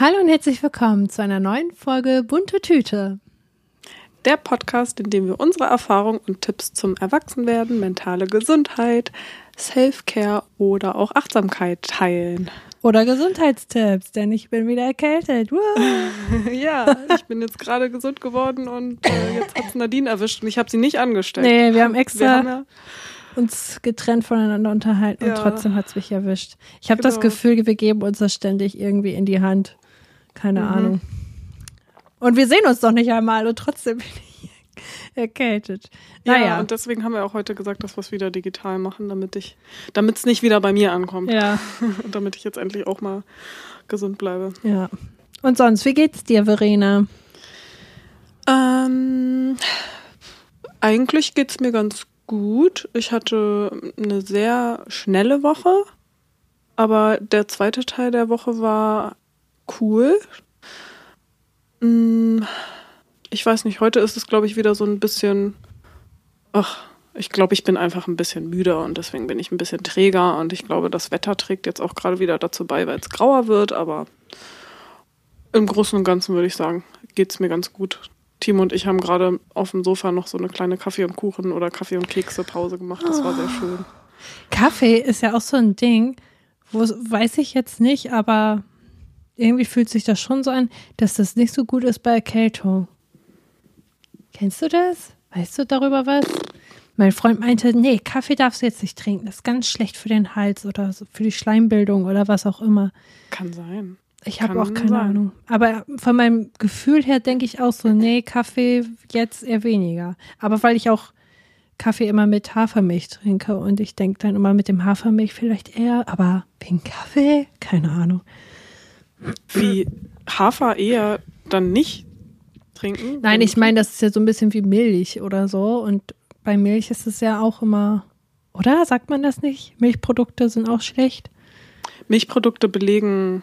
Hallo und herzlich willkommen zu einer neuen Folge Bunte Tüte. Der Podcast, in dem wir unsere Erfahrungen und Tipps zum Erwachsenwerden, mentale Gesundheit, Self-Care oder auch Achtsamkeit teilen. Oder Gesundheitstipps, denn ich bin wieder erkältet. ja, ich bin jetzt gerade gesund geworden und äh, jetzt hat es Nadine erwischt und ich habe sie nicht angestellt. Nee, wir haben extra wir haben ja uns getrennt voneinander unterhalten ja. und trotzdem hat es mich erwischt. Ich habe genau. das Gefühl, wir geben uns das ständig irgendwie in die Hand. Keine mhm. Ahnung. Und wir sehen uns doch nicht einmal und trotzdem bin ich erkältet. Naja. Ja, und deswegen haben wir auch heute gesagt, dass wir es wieder digital machen, damit ich, damit es nicht wieder bei mir ankommt. Ja. und damit ich jetzt endlich auch mal gesund bleibe. Ja. Und sonst, wie geht's dir, Verena? Ähm, eigentlich geht's mir ganz gut. Ich hatte eine sehr schnelle Woche, aber der zweite Teil der Woche war cool. Mm, ich weiß nicht, heute ist es, glaube ich, wieder so ein bisschen. Ach, ich glaube, ich bin einfach ein bisschen müder und deswegen bin ich ein bisschen träger und ich glaube, das Wetter trägt jetzt auch gerade wieder dazu bei, weil es grauer wird, aber im Großen und Ganzen würde ich sagen, geht es mir ganz gut. Timo und ich haben gerade auf dem Sofa noch so eine kleine Kaffee und Kuchen oder Kaffee und Kekse Pause gemacht. Das war sehr oh. schön. Kaffee ist ja auch so ein Ding, wo weiß ich jetzt nicht, aber irgendwie fühlt sich das schon so an, dass das nicht so gut ist bei Erkältung. Kennst du das? Weißt du darüber was? Mein Freund meinte, nee, Kaffee darfst du jetzt nicht trinken. Das ist ganz schlecht für den Hals oder für die Schleimbildung oder was auch immer. Kann sein. Ich habe auch keine sein. Ahnung. Aber von meinem Gefühl her denke ich auch so, nee, Kaffee jetzt eher weniger. Aber weil ich auch Kaffee immer mit Hafermilch trinke und ich denke dann immer mit dem Hafermilch vielleicht eher, aber wegen Kaffee? Keine Ahnung wie Hafer eher dann nicht trinken? Nein, ich meine, das ist ja so ein bisschen wie Milch oder so. Und bei Milch ist es ja auch immer, oder? Sagt man das nicht? Milchprodukte sind auch schlecht. Milchprodukte belegen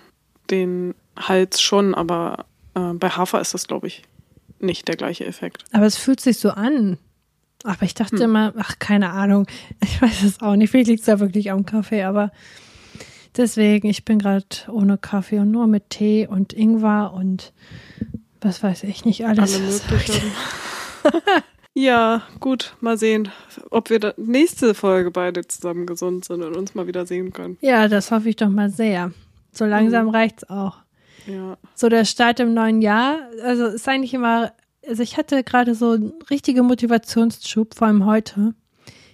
den Hals schon, aber äh, bei Hafer ist das, glaube ich, nicht der gleiche Effekt. Aber es fühlt sich so an. Aber ich dachte hm. immer, ach, keine Ahnung. Ich weiß es auch nicht. Vielleicht liegt es ja wirklich am Kaffee, aber Deswegen, ich bin gerade ohne Kaffee und nur mit Tee und Ingwer und was weiß ich nicht alles. Alle möglichen. ja, gut, mal sehen, ob wir nächste Folge beide zusammen gesund sind und uns mal wieder sehen können. Ja, das hoffe ich doch mal sehr. So langsam mhm. reicht's auch. Ja. So der Start im neuen Jahr, also ist eigentlich immer, also ich hatte gerade so einen richtigen Motivationsschub, vor allem heute.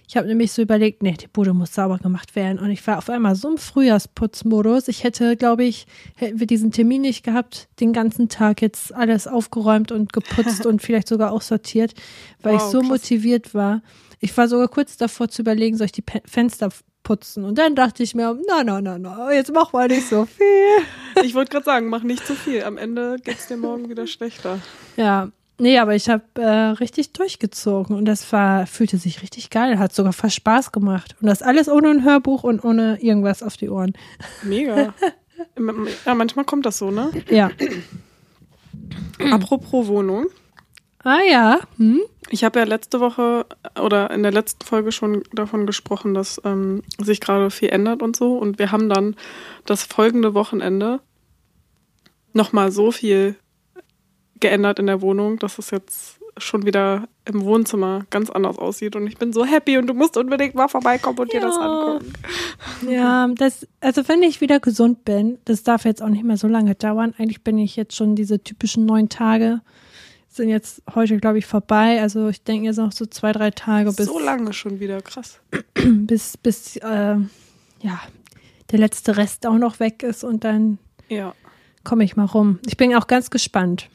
Ich habe nämlich so überlegt, nee, die Bude muss sauber gemacht werden. Und ich war auf einmal so im Frühjahrsputzmodus. Ich hätte, glaube ich, hätten wir diesen Termin nicht gehabt, den ganzen Tag jetzt alles aufgeräumt und geputzt und vielleicht sogar auch sortiert, weil wow, ich so krass. motiviert war. Ich war sogar kurz davor zu überlegen, soll ich die Fenster putzen. Und dann dachte ich mir, na, na, na, na, jetzt mach mal nicht so viel. Ich wollte gerade sagen, mach nicht zu viel. Am Ende geht es dir morgen wieder schlechter. Ja, Nee, aber ich habe äh, richtig durchgezogen und das war, fühlte sich richtig geil, hat sogar fast Spaß gemacht. Und das alles ohne ein Hörbuch und ohne irgendwas auf die Ohren. Mega. ja, manchmal kommt das so, ne? Ja. Apropos Wohnung. Ah ja. Hm? Ich habe ja letzte Woche oder in der letzten Folge schon davon gesprochen, dass ähm, sich gerade viel ändert und so. Und wir haben dann das folgende Wochenende nochmal so viel geändert in der Wohnung, dass es jetzt schon wieder im Wohnzimmer ganz anders aussieht und ich bin so happy und du musst unbedingt mal vorbeikommen und ja. dir das angucken. Ja, das, also wenn ich wieder gesund bin, das darf jetzt auch nicht mehr so lange dauern. Eigentlich bin ich jetzt schon diese typischen neun Tage, sind jetzt heute, glaube ich, vorbei. Also ich denke jetzt noch so zwei, drei Tage bis. So lange schon wieder, krass. Bis, bis, äh, ja, der letzte Rest auch noch weg ist und dann ja. komme ich mal rum. Ich bin auch ganz gespannt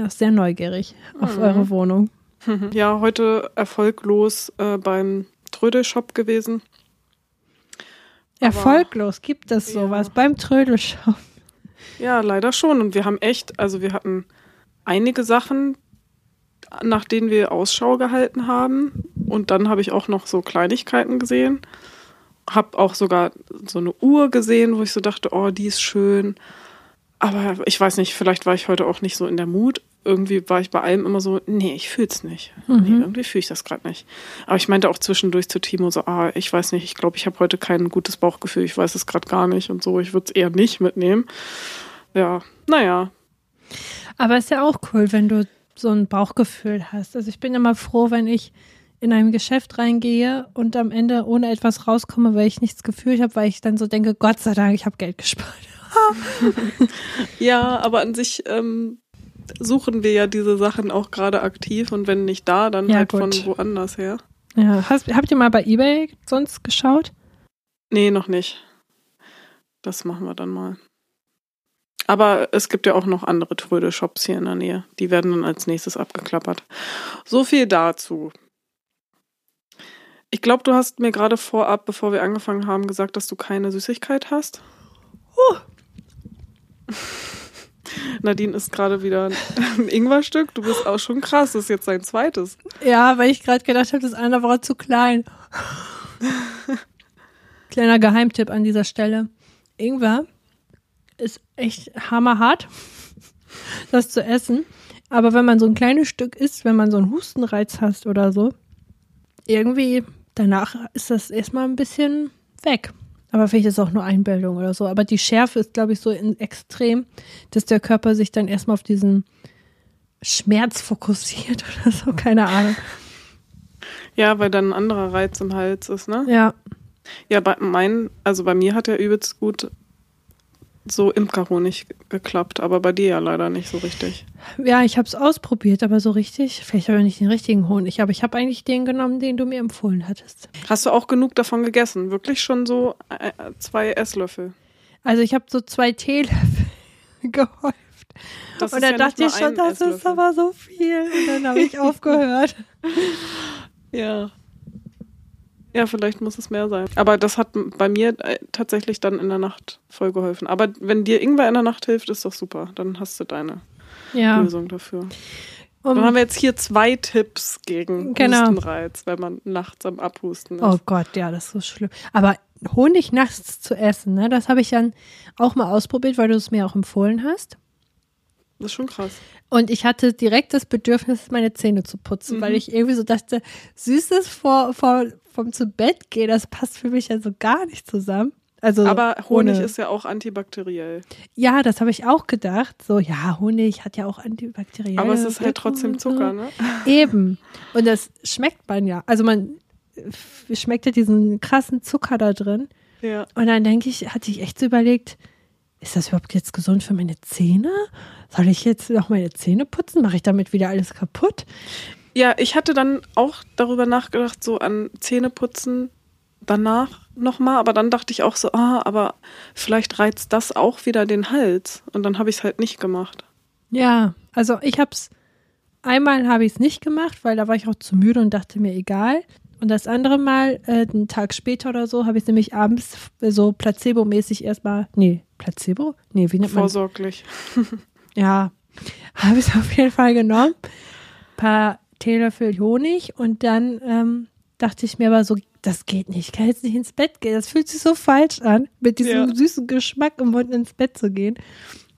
auch sehr neugierig auf mhm. eure Wohnung. Ja, heute erfolglos äh, beim Trödelshop gewesen. Erfolglos gibt es sowas ja. beim Trödelshop. Ja, leider schon. Und wir haben echt, also wir hatten einige Sachen, nach denen wir Ausschau gehalten haben. Und dann habe ich auch noch so Kleinigkeiten gesehen. Hab auch sogar so eine Uhr gesehen, wo ich so dachte, oh, die ist schön. Aber ich weiß nicht, vielleicht war ich heute auch nicht so in der Mut. Irgendwie war ich bei allem immer so, nee, ich fühl's nicht. Mhm. Nee, irgendwie fühle ich das gerade nicht. Aber ich meinte auch zwischendurch zu Timo so, ah, ich weiß nicht, ich glaube, ich habe heute kein gutes Bauchgefühl, ich weiß es gerade gar nicht und so, ich würde es eher nicht mitnehmen. Ja, naja. Aber ist ja auch cool, wenn du so ein Bauchgefühl hast. Also ich bin immer froh, wenn ich in ein Geschäft reingehe und am Ende ohne etwas rauskomme, weil ich nichts gefühlt habe, weil ich dann so denke, Gott sei Dank, ich habe Geld gespart. ja, aber an sich ähm, suchen wir ja diese Sachen auch gerade aktiv und wenn nicht da, dann Ja, halt gut. von woanders her. Ja, hast, habt ihr mal bei eBay sonst geschaut? Nee, noch nicht. Das machen wir dann mal. Aber es gibt ja auch noch andere Trödel-Shops hier in der Nähe. Die werden dann als nächstes abgeklappert. So viel dazu. Ich glaube, du hast mir gerade vorab, bevor wir angefangen haben, gesagt, dass du keine Süßigkeit hast. Nadine isst gerade wieder ein Ingwerstück. Du bist auch schon krass. Das ist jetzt dein zweites. Ja, weil ich gerade gedacht habe, das eine war zu klein. Kleiner Geheimtipp an dieser Stelle. Ingwer ist echt hammerhart, das zu essen. Aber wenn man so ein kleines Stück isst, wenn man so einen Hustenreiz hast oder so, irgendwie danach ist das erstmal ein bisschen weg. Aber vielleicht ist es auch nur Einbildung oder so. Aber die Schärfe ist, glaube ich, so extrem, dass der Körper sich dann erstmal auf diesen Schmerz fokussiert oder so, keine Ahnung. Ja, weil dann ein anderer Reiz im Hals ist, ne? Ja, Ja, bei mein, also bei mir hat ja übelst gut so Imkerhonig geklappt, aber bei dir ja leider nicht so richtig. ja, ich habe es ausprobiert, aber so richtig, vielleicht habe ich nicht den richtigen Honig, aber ich habe eigentlich den genommen, den du mir empfohlen hattest. Hast du auch genug davon gegessen? Wirklich schon so äh, zwei Esslöffel? Also ich habe so zwei Teelöffel gehäuft. Das und ist dann ja dachte ich schon, das ist Esslöffel. aber so viel. Und dann habe ich aufgehört. Ja. Ja, vielleicht muss es mehr sein. Aber das hat bei mir äh, tatsächlich dann in der Nacht voll geholfen. Aber wenn dir Ingwer in der Nacht hilft, ist doch super. Dann hast du deine Ja. Lösung dafür. Um, Dann haben wir jetzt hier zwei Tipps gegen Genau. Hustenreiz, wenn man nachts am Abhusten ist. oh Gott, ja, das ist so schlimm. Aber Honig nachts zu essen, ne, das habe ich dann auch mal ausprobiert, weil du es mir auch empfohlen hast. Das ist schon krass. Und ich hatte direkt das Bedürfnis, meine Zähne zu putzen, Mhm. weil ich irgendwie so dachte, Süßes vor, vor, vom zu Bett gehen, das passt für mich ja so gar nicht zusammen. Also Aber Honig ohne- ist ja auch antibakteriell. Ja, das habe ich auch gedacht. So, ja, Honig hat ja auch antibakterielle Aber es ist halt trotzdem. Zucker, ne? Eben. Und das schmeckt man ja. Also man äh, schmeckt ja diesen krassen Zucker da drin. Ja. Und dann denke ich, hatte ich echt so überlegt, ist das überhaupt jetzt gesund für meine Zähne? Soll ich jetzt noch meine Zähne putzen? Mache ich damit wieder alles kaputt? Ja, ich hatte dann auch darüber nachgedacht, so an Zähneputzen danach nochmal, aber dann dachte ich auch so, ah, aber vielleicht reizt das auch wieder den Hals. Und dann habe ich es halt nicht gemacht. Ja, also ich habe es, einmal habe ich es nicht gemacht, weil da war ich auch zu müde und dachte mir, egal. Und das andere Mal, äh, einen Tag später oder so, habe ich es nämlich abends so placebo-mäßig erstmal, nee, Placebo? Nee, wie nennt man Vorsorglich. Ja, habe ich auf jeden Fall genommen. paar Teelöffel Honig und dann ähm, dachte ich mir aber so, das geht nicht, ich kann jetzt nicht ins Bett gehen. Das fühlt sich so falsch an, mit diesem Ja. süßen Geschmack im Mund ins Bett zu gehen.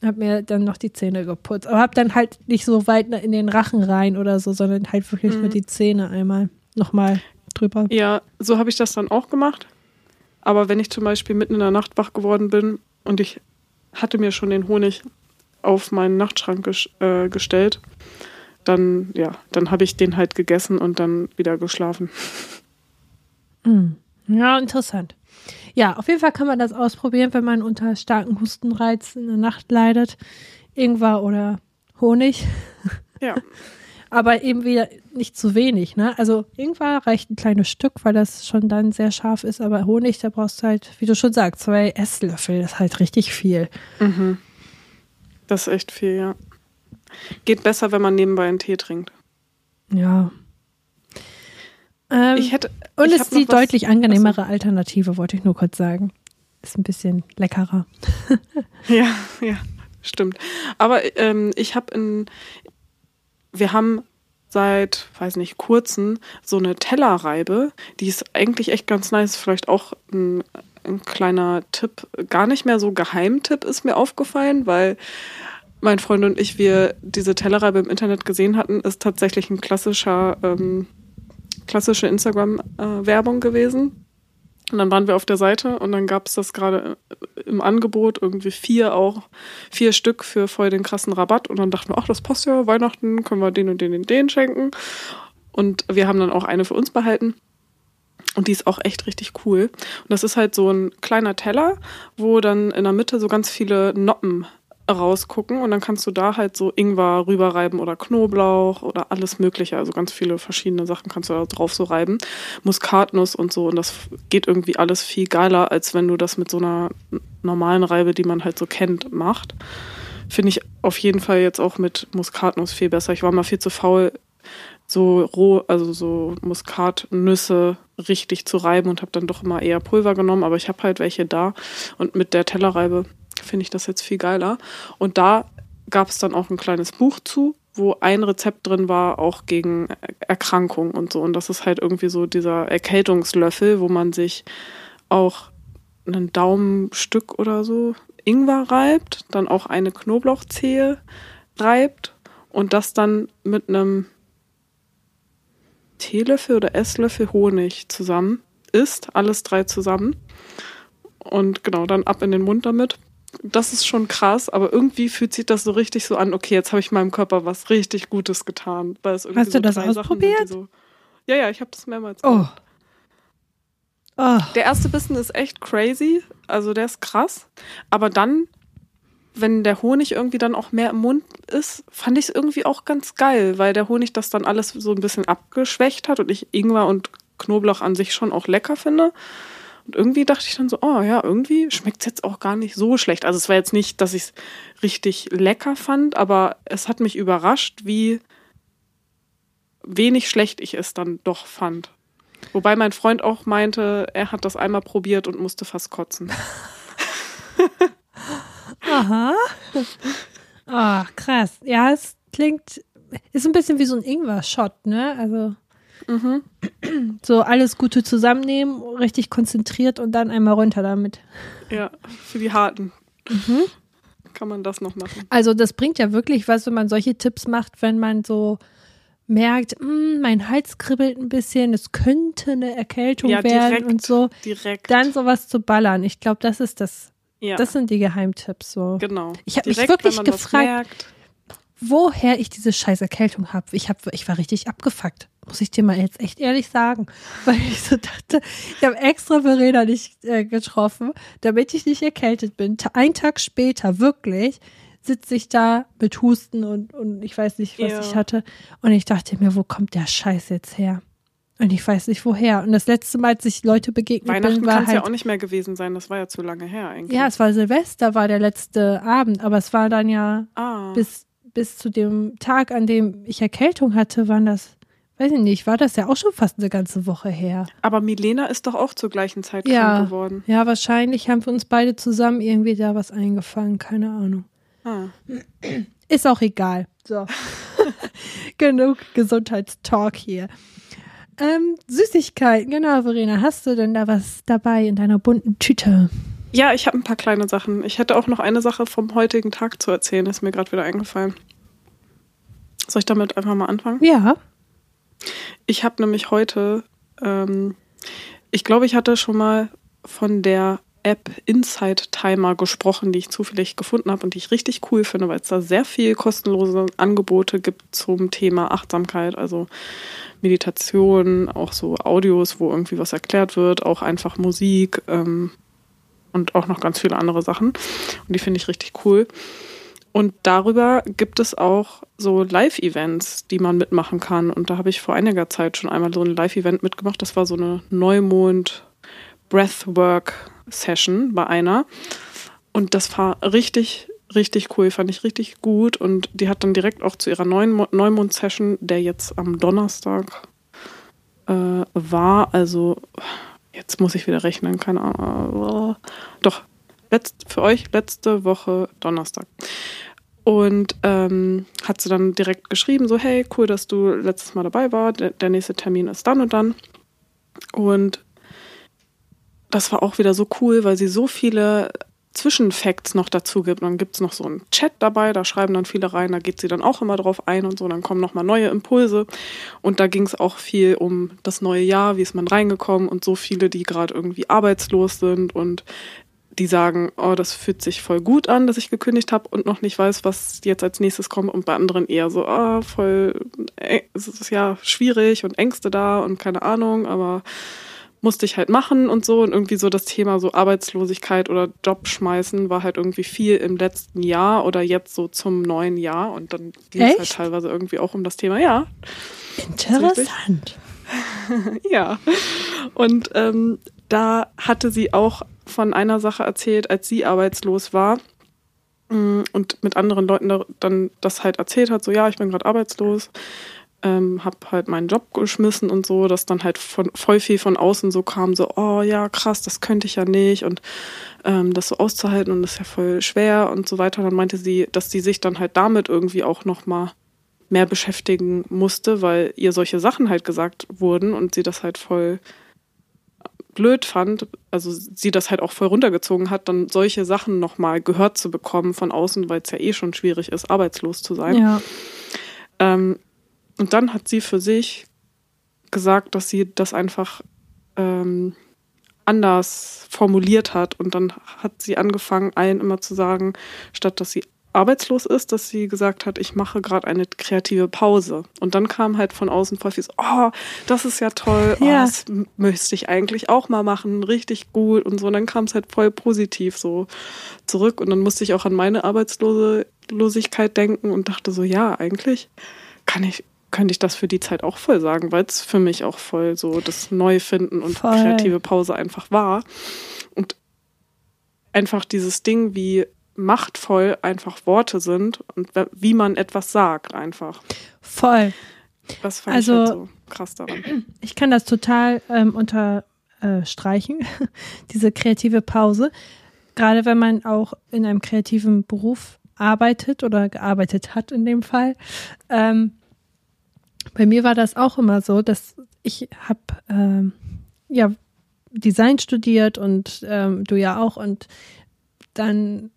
Hab mir dann noch die Zähne geputzt. Aber hab dann halt nicht so weit in den Rachen rein oder so, sondern halt wirklich Mhm. nur die Zähne einmal nochmal drüber. Ja, so habe ich das dann auch gemacht. Aber wenn ich zum Beispiel mitten in der Nacht wach geworden bin und ich hatte mir schon den Honig auf meinen Nachtschrank ges äh, gestellt, dann, ja, dann habe ich den halt gegessen und dann wieder geschlafen. Mhm. Ja, interessant. Ja, auf jeden Fall kann man das ausprobieren, wenn man unter starken Hustenreiz in der Nacht leidet. Ingwer oder Honig. Ja. Aber eben wieder nicht zu wenig, ne? Also Ingwer reicht ein kleines Stück, weil das schon dann sehr scharf ist, aber Honig, da brauchst du halt, wie du schon sagst, zwei Esslöffel, das ist halt richtig viel. Mhm. Das ist echt viel, ja. Geht besser, wenn man nebenbei einen Tee trinkt. Ja. Ähm, Ich hätte. und es ist die deutlich angenehmere Alternative, wollte ich nur kurz sagen. Ist ein bisschen leckerer. Ja, ja, stimmt. Aber ähm, ich habe in, wir haben seit, weiß nicht, kurzem so eine Tellerreibe, die ist eigentlich echt ganz nice. Vielleicht auch ein, ein kleiner Tipp, gar nicht mehr so Geheimtipp ist mir aufgefallen, weil mein Freund und ich, wir diese Tellerreibe im Internet gesehen hatten, ist tatsächlich ein klassischer, ähm, klassische Instagram-Werbung gewesen. Und dann waren wir auf der Seite und dann gab es das gerade im Angebot, irgendwie vier auch, vier Stück für voll den krassen Rabatt. Und dann dachten wir, ach, das passt ja, Weihnachten können wir den und den und den schenken. Und wir haben dann auch eine für uns behalten. Und die ist auch echt richtig cool. Und das ist halt so ein kleiner Teller, wo dann in der Mitte so ganz viele Noppen rausgucken und dann kannst du da halt so Ingwer rüberreiben oder Knoblauch oder alles mögliche, also ganz viele verschiedene Sachen kannst du da drauf so reiben. Muskatnuss und so und das geht irgendwie alles viel geiler, als wenn du das mit so einer normalen Reibe, die man halt so kennt, macht. Finde ich auf jeden Fall jetzt auch mit Muskatnuss viel besser. Ich war mal viel zu faul, so roh, also so Muskatnüsse richtig zu reiben und habe dann doch immer eher Pulver genommen, aber ich habe halt welche da und mit der Tellerreibe finde ich das jetzt viel geiler. Und da gab es dann auch ein kleines Buch zu, wo ein Rezept drin war, auch gegen Erkrankungen und so. Und das ist halt irgendwie so dieser Erkältungslöffel, wo man sich auch einen Daumenstück oder so Ingwer reibt, dann auch eine Knoblauchzehe reibt und das dann mit einem Teelöffel oder Esslöffel Honig zusammen isst, alles drei zusammen. Und genau, dann ab in den Mund damit das ist schon krass, aber irgendwie fühlt sich das so richtig so an, okay, jetzt habe ich meinem Körper was richtig Gutes getan. Weil es Hast so du das ausprobiert? So, ja, ja, ich habe das mehrmals oh. gemacht. Oh. Der erste Bissen ist echt crazy, also der ist krass, aber dann wenn der Honig irgendwie dann auch mehr im Mund ist, fand ich es irgendwie auch ganz geil, weil der Honig das dann alles so ein bisschen abgeschwächt hat und ich Ingwer und Knoblauch an sich schon auch lecker finde. Und irgendwie dachte ich dann so, oh ja, irgendwie schmeckt es jetzt auch gar nicht so schlecht. Also es war jetzt nicht, dass ich es richtig lecker fand, aber es hat mich überrascht, wie wenig schlecht ich es dann doch fand. Wobei mein Freund auch meinte, er hat das einmal probiert und musste fast kotzen. Aha. Ach, krass. Ja, es klingt, ist ein bisschen wie so ein Ingwer-Shot, ne? Also. Mhm. So alles Gute zusammennehmen, richtig konzentriert und dann einmal runter damit. Ja, für die Harten. Mhm. Kann man das noch machen. Also das bringt ja wirklich was, wenn man solche Tipps macht, wenn man so merkt, hm, mein Hals kribbelt ein bisschen, es könnte eine Erkältung ja, werden direkt, und so. Direkt. Dann sowas zu ballern. Ich glaube, das ist das. Ja. Das sind die Geheimtipps so. Genau. Ich habe mich wirklich gefragt, woher ich diese scheiß Erkältung habe. Ich, hab, ich war richtig abgefuckt. Muss ich dir mal jetzt echt ehrlich sagen. Weil ich so dachte, ich habe extra Verena nicht äh, getroffen, damit ich nicht erkältet bin. Ein Tag später, wirklich, sitze ich da mit Husten und, und ich weiß nicht, was ja. ich hatte. Und ich dachte mir, wo kommt der Scheiß jetzt her? Und ich weiß nicht woher. Und das letzte Mal, als ich Leute begegnet Weihnachten bin, war kann halt, ja auch nicht mehr gewesen sein. Das war ja zu lange her eigentlich. Ja, es war Silvester, war der letzte Abend, aber es war dann ja ah. bis bis zu dem Tag, an dem ich Erkältung hatte, waren das, weiß ich nicht, war das ja auch schon fast eine ganze Woche her. Aber Milena ist doch auch zur gleichen Zeit ja, krank geworden. Ja, wahrscheinlich haben wir uns beide zusammen irgendwie da was eingefangen, keine Ahnung. Ah. Ist auch egal. So. Genug Gesundheitstalk hier. Ähm, Süßigkeiten, genau, Verena. Hast du denn da was dabei in deiner bunten Tüte? Ja, ich habe ein paar kleine Sachen. Ich hätte auch noch eine Sache vom heutigen Tag zu erzählen, ist mir gerade wieder eingefallen. Soll ich damit einfach mal anfangen? Ja. Ich habe nämlich heute, ähm, ich glaube, ich hatte schon mal von der App Insight Timer gesprochen, die ich zufällig gefunden habe und die ich richtig cool finde, weil es da sehr viel kostenlose Angebote gibt zum Thema Achtsamkeit, also Meditation, auch so Audios, wo irgendwie was erklärt wird, auch einfach Musik, ähm, und auch noch ganz viele andere Sachen. Und die finde ich richtig cool. Und darüber gibt es auch so Live-Events, die man mitmachen kann. Und da habe ich vor einiger Zeit schon einmal so ein Live-Event mitgemacht. Das war so eine Neumond-Breathwork-Session bei einer. Und das war richtig, richtig cool, fand ich richtig gut. Und die hat dann direkt auch zu ihrer neuen Neumond-Session, der jetzt am Donnerstag äh, war, also Jetzt muss ich wieder rechnen, keine Ahnung. Doch, letzt, für euch letzte Woche Donnerstag. Und ähm, hat sie dann direkt geschrieben, so, hey, cool, dass du letztes Mal dabei warst. Der, der nächste Termin ist dann und dann. Und das war auch wieder so cool, weil sie so viele Zwischenfacts noch dazu gibt. Dann gibt es noch so einen Chat dabei, da schreiben dann viele rein, da geht sie dann auch immer drauf ein und so, dann kommen nochmal neue Impulse. Und da ging es auch viel um das neue Jahr, wie ist man reingekommen und so viele, die gerade irgendwie arbeitslos sind und die sagen, oh, das fühlt sich voll gut an, dass ich gekündigt habe und noch nicht weiß, was jetzt als nächstes kommt. Und bei anderen eher so, oh, voll, äh, es ist ja schwierig und Ängste da und keine Ahnung, aber musste ich halt machen und so. Und irgendwie so das Thema so Arbeitslosigkeit oder Job schmeißen war halt irgendwie viel im letzten Jahr oder jetzt so zum neuen Jahr. Und dann ging es halt teilweise irgendwie auch um das Thema, ja. Interessant. ja. Und ähm, da hatte sie auch von einer Sache erzählt, als sie arbeitslos war mm, und mit anderen Leuten dann das halt erzählt hat, so ja, ich bin gerade arbeitslos ähm, habe halt meinen Job geschmissen und so, dass dann halt von, voll viel von außen so kam, so, oh ja, krass, das könnte ich ja nicht und ähm, das so auszuhalten und das ist ja voll schwer und so weiter. Dann meinte sie, dass sie sich dann halt damit irgendwie auch nochmal mehr beschäftigen musste, weil ihr solche Sachen halt gesagt wurden und sie das halt voll blöd fand, also sie das halt auch voll runtergezogen hat, dann solche Sachen nochmal gehört zu bekommen von außen, weil es ja eh schon schwierig ist, arbeitslos zu sein. Ja. Ähm, und dann hat sie für sich gesagt, dass sie das einfach ähm, anders formuliert hat. Und dann hat sie angefangen, allen immer zu sagen, statt dass sie arbeitslos ist, dass sie gesagt hat, ich mache gerade eine kreative Pause. Und dann kam halt von außen voll viel so, oh, das ist ja toll, oh, ja. das müsste ich eigentlich auch mal machen, richtig gut und so. Und dann kam es halt voll positiv so zurück. Und dann musste ich auch an meine Arbeitslosigkeit denken und dachte so, ja, eigentlich kann ich könnte ich das für die Zeit auch voll sagen, weil es für mich auch voll so das Neufinden und voll. kreative Pause einfach war. Und einfach dieses Ding, wie machtvoll einfach Worte sind und wie man etwas sagt einfach. Voll. Das fand also, ich halt so krass daran. Ich kann das total ähm, unterstreichen, diese kreative Pause. Gerade wenn man auch in einem kreativen Beruf arbeitet oder gearbeitet hat in dem Fall. Ähm, bei mir war das auch immer so, dass ich habe ähm, ja Design studiert und ähm, du ja auch und dann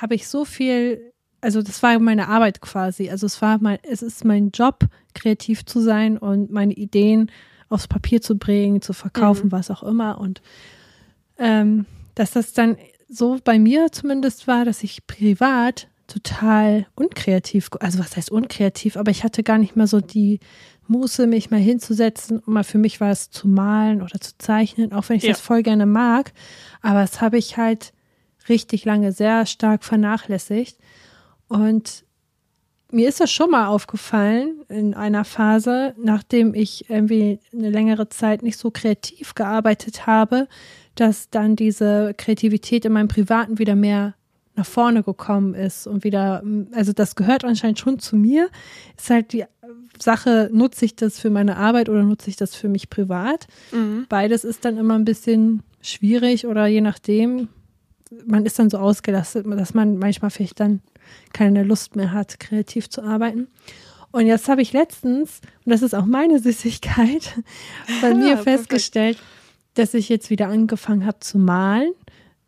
habe ich so viel, also das war meine Arbeit quasi, also es war mein, es ist mein Job, kreativ zu sein und meine Ideen aufs Papier zu bringen, zu verkaufen, mhm. was auch immer und ähm, dass das dann so bei mir zumindest war, dass ich privat total unkreativ, also was heißt unkreativ, aber ich hatte gar nicht mehr so die Muße, mich mal hinzusetzen und mal für mich war es zu malen oder zu zeichnen, auch wenn ich ja. das voll gerne mag. Aber das habe ich halt richtig lange sehr stark vernachlässigt. Und mir ist das schon mal aufgefallen in einer Phase, nachdem ich irgendwie eine längere Zeit nicht so kreativ gearbeitet habe, dass dann diese Kreativität in meinem Privaten wieder mehr nach vorne gekommen ist und wieder, also das gehört anscheinend schon zu mir. Ist halt die Sache, nutze ich das für meine Arbeit oder nutze ich das für mich privat? Mhm. Beides ist dann immer ein bisschen schwierig oder je nachdem, man ist dann so ausgelastet, dass man manchmal vielleicht dann keine Lust mehr hat, kreativ zu arbeiten. Und jetzt habe ich letztens, und das ist auch meine Süßigkeit, bei mir festgestellt, dass ich jetzt wieder angefangen habe zu malen.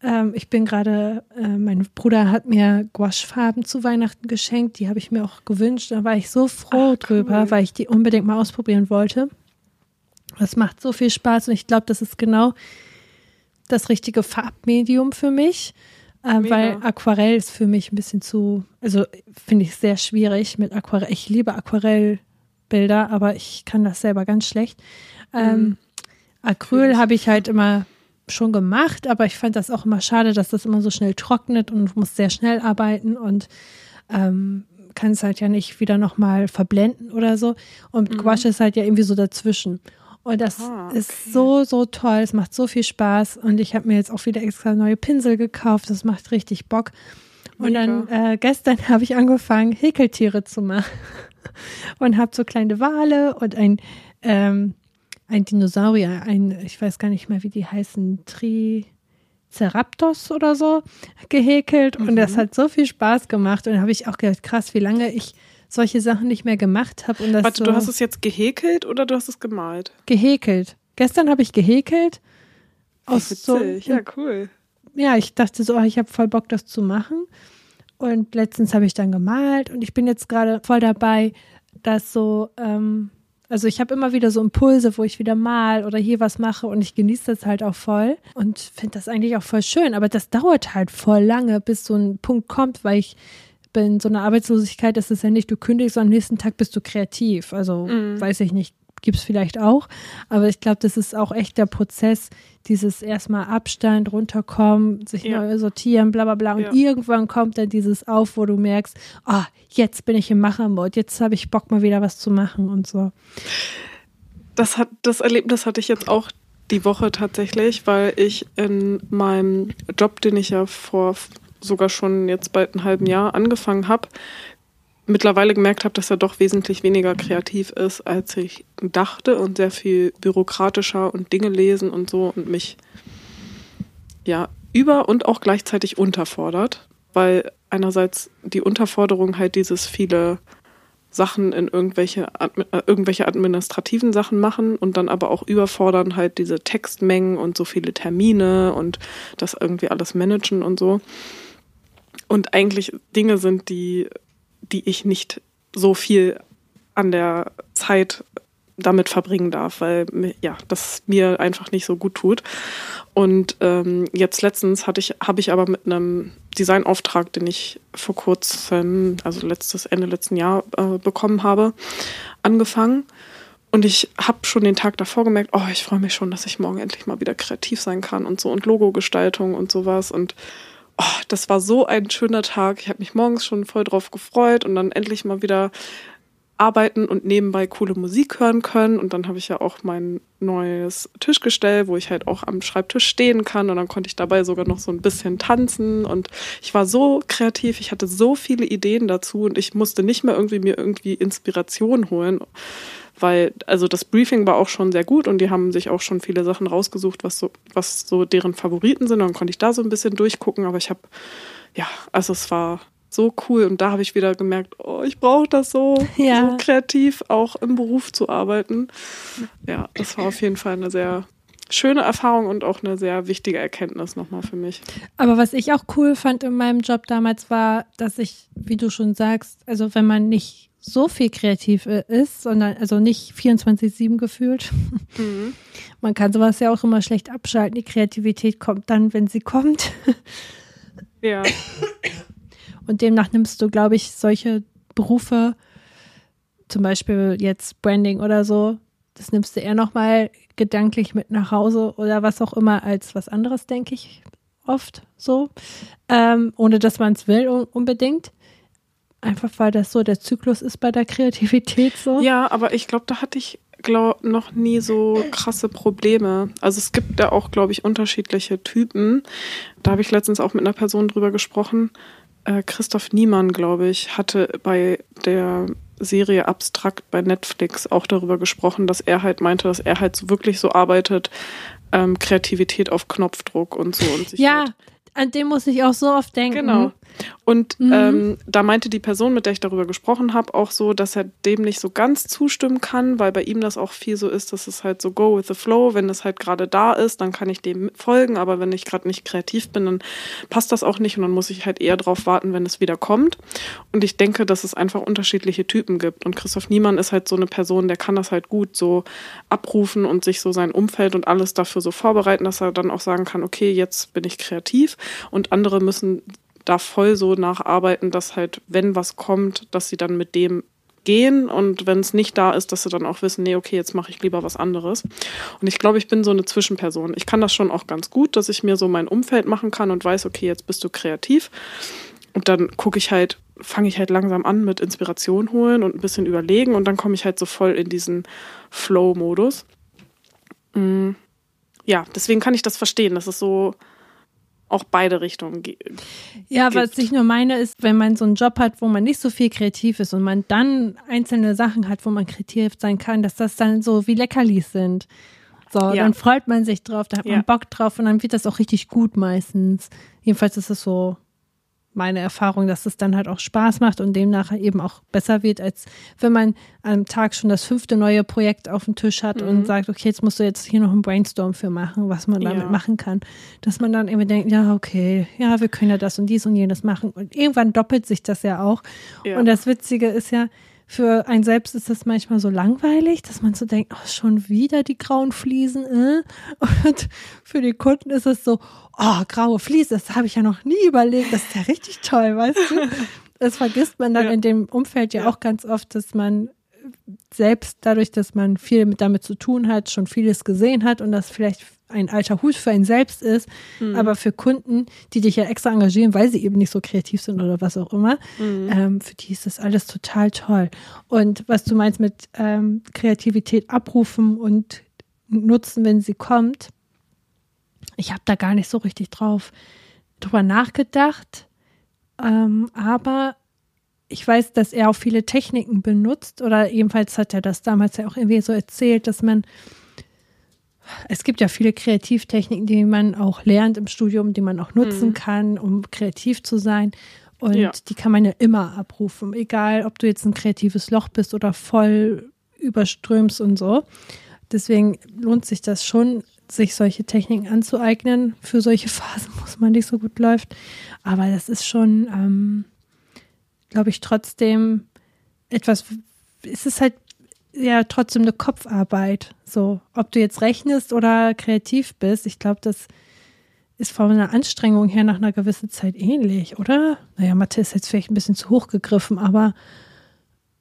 Ähm, ich bin gerade, äh, mein Bruder hat mir Gouache-Farben zu Weihnachten geschenkt. Die habe ich mir auch gewünscht. Da war ich so froh Ach, drüber, cool. weil ich die unbedingt mal ausprobieren wollte. Das macht so viel Spaß und ich glaube, das ist genau das richtige Farbmedium für mich. Äh, weil Aquarell ist für mich ein bisschen zu, also finde ich sehr schwierig mit Aquarell. Ich liebe Aquarellbilder, aber ich kann das selber ganz schlecht. Ähm, mhm. Acryl habe ich halt immer schon gemacht, aber ich fand das auch immer schade, dass das immer so schnell trocknet und muss sehr schnell arbeiten und ähm, kann es halt ja nicht wieder nochmal verblenden oder so. Und mhm. Gouache ist halt ja irgendwie so dazwischen. Und das ah, okay. ist so, so toll. Es macht so viel Spaß. Und ich habe mir jetzt auch wieder extra neue Pinsel gekauft. Das macht richtig Bock. Und Mega. dann äh, gestern habe ich angefangen, Häkeltiere zu machen. und habe so kleine Wale und ein ähm, ein Dinosaurier, ein, ich weiß gar nicht mehr, wie die heißen, Triceratops oder so, gehäkelt. Mhm. Und das mhm. hat so viel Spaß gemacht. Und habe ich auch gedacht, krass, wie lange ich solche Sachen nicht mehr gemacht habe. Warte, so du hast es jetzt gehäkelt oder du hast es gemalt? Gehäkelt. Gestern habe ich gehäkelt. Aus so, ja, cool. ja, ich dachte so, ich habe voll Bock, das zu machen. Und letztens habe ich dann gemalt und ich bin jetzt gerade voll dabei, dass so, ähm, also ich habe immer wieder so Impulse, wo ich wieder mal oder hier was mache und ich genieße das halt auch voll und finde das eigentlich auch voll schön. Aber das dauert halt voll lange, bis so ein Punkt kommt, weil ich bin so eine Arbeitslosigkeit, das ist ja nicht, du kündigst und am nächsten Tag bist du kreativ. Also mm. weiß ich nicht, gibt es vielleicht auch. Aber ich glaube, das ist auch echt der Prozess, dieses erstmal Abstand, runterkommen, sich ja. neu sortieren, bla bla bla. Und ja. irgendwann kommt dann dieses auf, wo du merkst, ah, oh, jetzt bin ich im Machermod, jetzt habe ich Bock mal wieder was zu machen und so. Das hat, das Erlebnis hatte ich jetzt auch die Woche tatsächlich, weil ich in meinem Job, den ich ja vor sogar schon jetzt bald ein halben Jahr angefangen habe, mittlerweile gemerkt habe, dass er doch wesentlich weniger kreativ ist, als ich dachte und sehr viel bürokratischer und Dinge lesen und so und mich ja über und auch gleichzeitig unterfordert, weil einerseits die Unterforderung halt dieses viele Sachen in irgendwelche, äh, irgendwelche administrativen Sachen machen und dann aber auch überfordern halt diese Textmengen und so viele Termine und das irgendwie alles managen und so. Und eigentlich Dinge sind, die die ich nicht so viel an der Zeit damit verbringen darf, weil ja, das mir einfach nicht so gut tut. Und ähm, jetzt letztens hatte ich, habe ich aber mit einem Designauftrag, den ich vor kurzem, also letztes Ende letzten Jahr äh, bekommen habe, angefangen. Und ich habe schon den Tag davor gemerkt, oh, ich freue mich schon, dass ich morgen endlich mal wieder kreativ sein kann und so und Logogestaltung und sowas und oh, das war so ein schöner Tag. Ich habe mich morgens schon voll drauf gefreut und dann endlich mal wieder arbeiten und nebenbei coole Musik hören können. Und dann habe ich ja auch mein neues Tischgestell, wo ich halt auch am Schreibtisch stehen kann. Und dann konnte ich dabei sogar noch so ein bisschen tanzen. Und ich war so kreativ, ich hatte so viele Ideen dazu und ich musste nicht mehr irgendwie mir irgendwie Inspiration holen weil also das Briefing war auch schon sehr gut und die haben sich auch schon viele Sachen rausgesucht, was so, was so deren Favoriten sind. Und dann konnte ich da so ein bisschen durchgucken, aber ich habe, ja, also es war so cool und da habe ich wieder gemerkt, oh, ich brauche das so, ja. so kreativ auch im Beruf zu arbeiten. Ja, das war auf jeden Fall eine sehr schöne Erfahrung und auch eine sehr wichtige Erkenntnis nochmal für mich. Aber was ich auch cool fand in meinem Job damals war, dass ich, wie du schon sagst, also wenn man nicht so viel kreativ äh, ist, sondern also nicht 24-7 gefühlt. Mhm. Man kann sowas ja auch immer schlecht abschalten. Die Kreativität kommt dann, wenn sie kommt. Ja. Und demnach nimmst du, glaube ich, solche Berufe, zum Beispiel jetzt Branding oder so, das nimmst du eher nochmal gedanklich mit nach Hause oder was auch immer als was anderes, denke ich oft so, ähm, ohne dass man es will unbedingt. Einfach weil das so der Zyklus ist bei der Kreativität so. Ja, aber ich glaube, da hatte ich glaub, noch nie so krasse Probleme. Also es gibt da auch, glaube ich, unterschiedliche Typen. Da habe ich letztens auch mit einer Person drüber gesprochen. Äh, Christoph Niemann, glaube ich, hatte bei der Serie Abstrakt bei Netflix auch darüber gesprochen, dass er halt meinte, dass er halt so wirklich so arbeitet, ähm, Kreativität auf Knopfdruck und so. Und sich ja, halt an dem muss ich auch so oft denken. Genau. Und mhm. ähm, da meinte die Person, mit der ich darüber gesprochen habe, auch so, dass er dem nicht so ganz zustimmen kann, weil bei ihm das auch viel so ist, dass es halt so go with the flow, wenn es halt gerade da ist, dann kann ich dem folgen, aber wenn ich gerade nicht kreativ bin, dann passt das auch nicht und dann muss ich halt eher drauf warten, wenn es wieder kommt. Und ich denke, dass es einfach unterschiedliche Typen gibt. Und Christoph Niemann ist halt so eine Person, der kann das halt gut so abrufen und sich so sein Umfeld und alles dafür so vorbereiten, dass er dann auch sagen kann, okay, jetzt bin ich kreativ. Und andere müssen da voll so nacharbeiten, dass halt, wenn was kommt, dass sie dann mit dem gehen und wenn es nicht da ist, dass sie dann auch wissen, nee, okay, jetzt mache ich lieber was anderes. Und ich glaube, ich bin so eine Zwischenperson. Ich kann das schon auch ganz gut, dass ich mir so mein Umfeld machen kann und weiß, okay, jetzt bist du kreativ. Und dann gucke ich halt, fange ich halt langsam an mit Inspiration holen und ein bisschen überlegen und dann komme ich halt so voll in diesen Flow-Modus. Mm. Ja, deswegen kann ich das verstehen. Das ist so, auch beide Richtungen geht. Ja, was ich nur meine ist, wenn man so einen Job hat, wo man nicht so viel kreativ ist und man dann einzelne Sachen hat, wo man kreativ sein kann, dass das dann so wie Leckerlis sind. So, ja. dann freut man sich drauf, da hat man ja. Bock drauf und dann wird das auch richtig gut meistens. Jedenfalls ist es so meine Erfahrung, dass es dann halt auch Spaß macht und demnach eben auch besser wird, als wenn man am Tag schon das fünfte neue Projekt auf dem Tisch hat mhm. und sagt, okay, jetzt musst du jetzt hier noch einen Brainstorm für machen, was man damit ja. machen kann. Dass man dann irgendwie denkt, ja, okay, ja, wir können ja das und dies und jenes machen. Und irgendwann doppelt sich das ja auch. Ja. Und das Witzige ist ja, für einen selbst ist das manchmal so langweilig, dass man so denkt, oh, schon wieder die grauen Fliesen. Äh? Und für die Kunden ist es so, oh, graue Fliesen, das habe ich ja noch nie überlegt. Das ist ja richtig toll, weißt du? Das vergisst man dann ja. in dem Umfeld ja, ja auch ganz oft, dass man selbst dadurch, dass man viel mit damit zu tun hat, schon vieles gesehen hat und das vielleicht ein alter Hut für einen selbst ist, mhm. aber für Kunden, die dich ja extra engagieren, weil sie eben nicht so kreativ sind oder was auch immer, mhm. ähm, für die ist das alles total toll. Und was du meinst mit ähm, Kreativität abrufen und nutzen, wenn sie kommt, ich habe da gar nicht so richtig drauf drüber nachgedacht, ähm, aber ich weiß, dass er auch viele Techniken benutzt oder jedenfalls hat er das damals ja auch irgendwie so erzählt, dass man es gibt ja viele Kreativtechniken, die man auch lernt im Studium, die man auch nutzen mhm. kann, um kreativ zu sein. Und ja. die kann man ja immer abrufen, egal ob du jetzt ein kreatives Loch bist oder voll überströmst und so. Deswegen lohnt sich das schon, sich solche Techniken anzueignen. Für solche Phasen, wo es mal nicht so gut läuft. Aber das ist schon, ähm, glaube ich, trotzdem etwas, es ist halt ja trotzdem eine Kopfarbeit. So, ob du jetzt rechnest oder kreativ bist, ich glaube, das ist von einer Anstrengung her nach einer gewissen Zeit ähnlich, oder? Naja, Mathe ist jetzt vielleicht ein bisschen zu hoch gegriffen, aber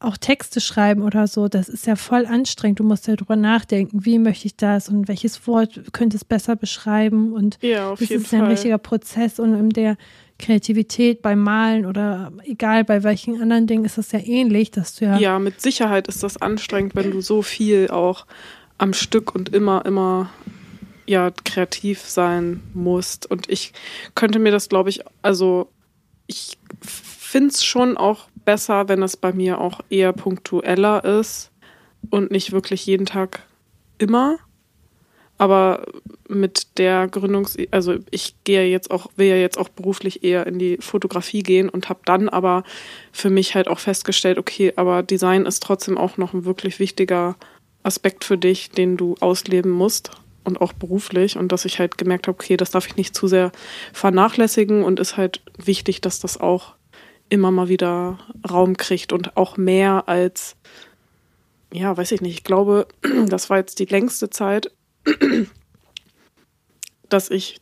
auch Texte schreiben oder so, das ist ja voll anstrengend. Du musst ja drüber nachdenken, wie möchte ich das und welches Wort könnte es besser beschreiben und ja, auf das ist ja ein richtiger Prozess und in der Kreativität beim Malen oder egal bei welchen anderen Dingen ist das ja ähnlich, dass du ja. Ja, mit Sicherheit ist das anstrengend, wenn du so viel auch am Stück und immer, immer ja kreativ sein musst. Und ich könnte mir das, glaube ich, also ich finde es schon auch besser, wenn es bei mir auch eher punktueller ist und nicht wirklich jeden Tag immer. Aber mit der Gründungs, also ich gehe jetzt auch, will ja jetzt auch beruflich eher in die Fotografie gehen und habe dann aber für mich halt auch festgestellt, okay, aber Design ist trotzdem auch noch ein wirklich wichtiger Aspekt für dich, den du ausleben musst und auch beruflich und dass ich halt gemerkt habe, okay, das darf ich nicht zu sehr vernachlässigen und ist halt wichtig, dass das auch immer mal wieder Raum kriegt und auch mehr als, ja, weiß ich nicht, ich glaube, das war jetzt die längste Zeit, dass ich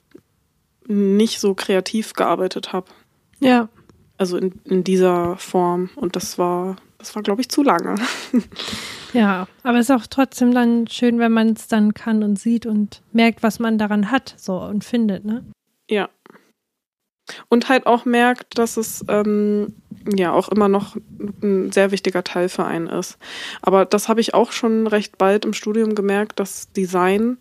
nicht so kreativ gearbeitet habe. Ja. Also in, in dieser Form. Und das war, das war, glaube ich, zu lange. ja, aber es ist auch trotzdem dann schön, wenn man es dann kann und sieht und merkt, was man daran hat, so und findet, ne? Ja. Und halt auch merkt, dass es ähm, ja auch immer noch ein sehr wichtiger Teil für einen ist. Aber das habe ich auch schon recht bald im Studium gemerkt, dass Design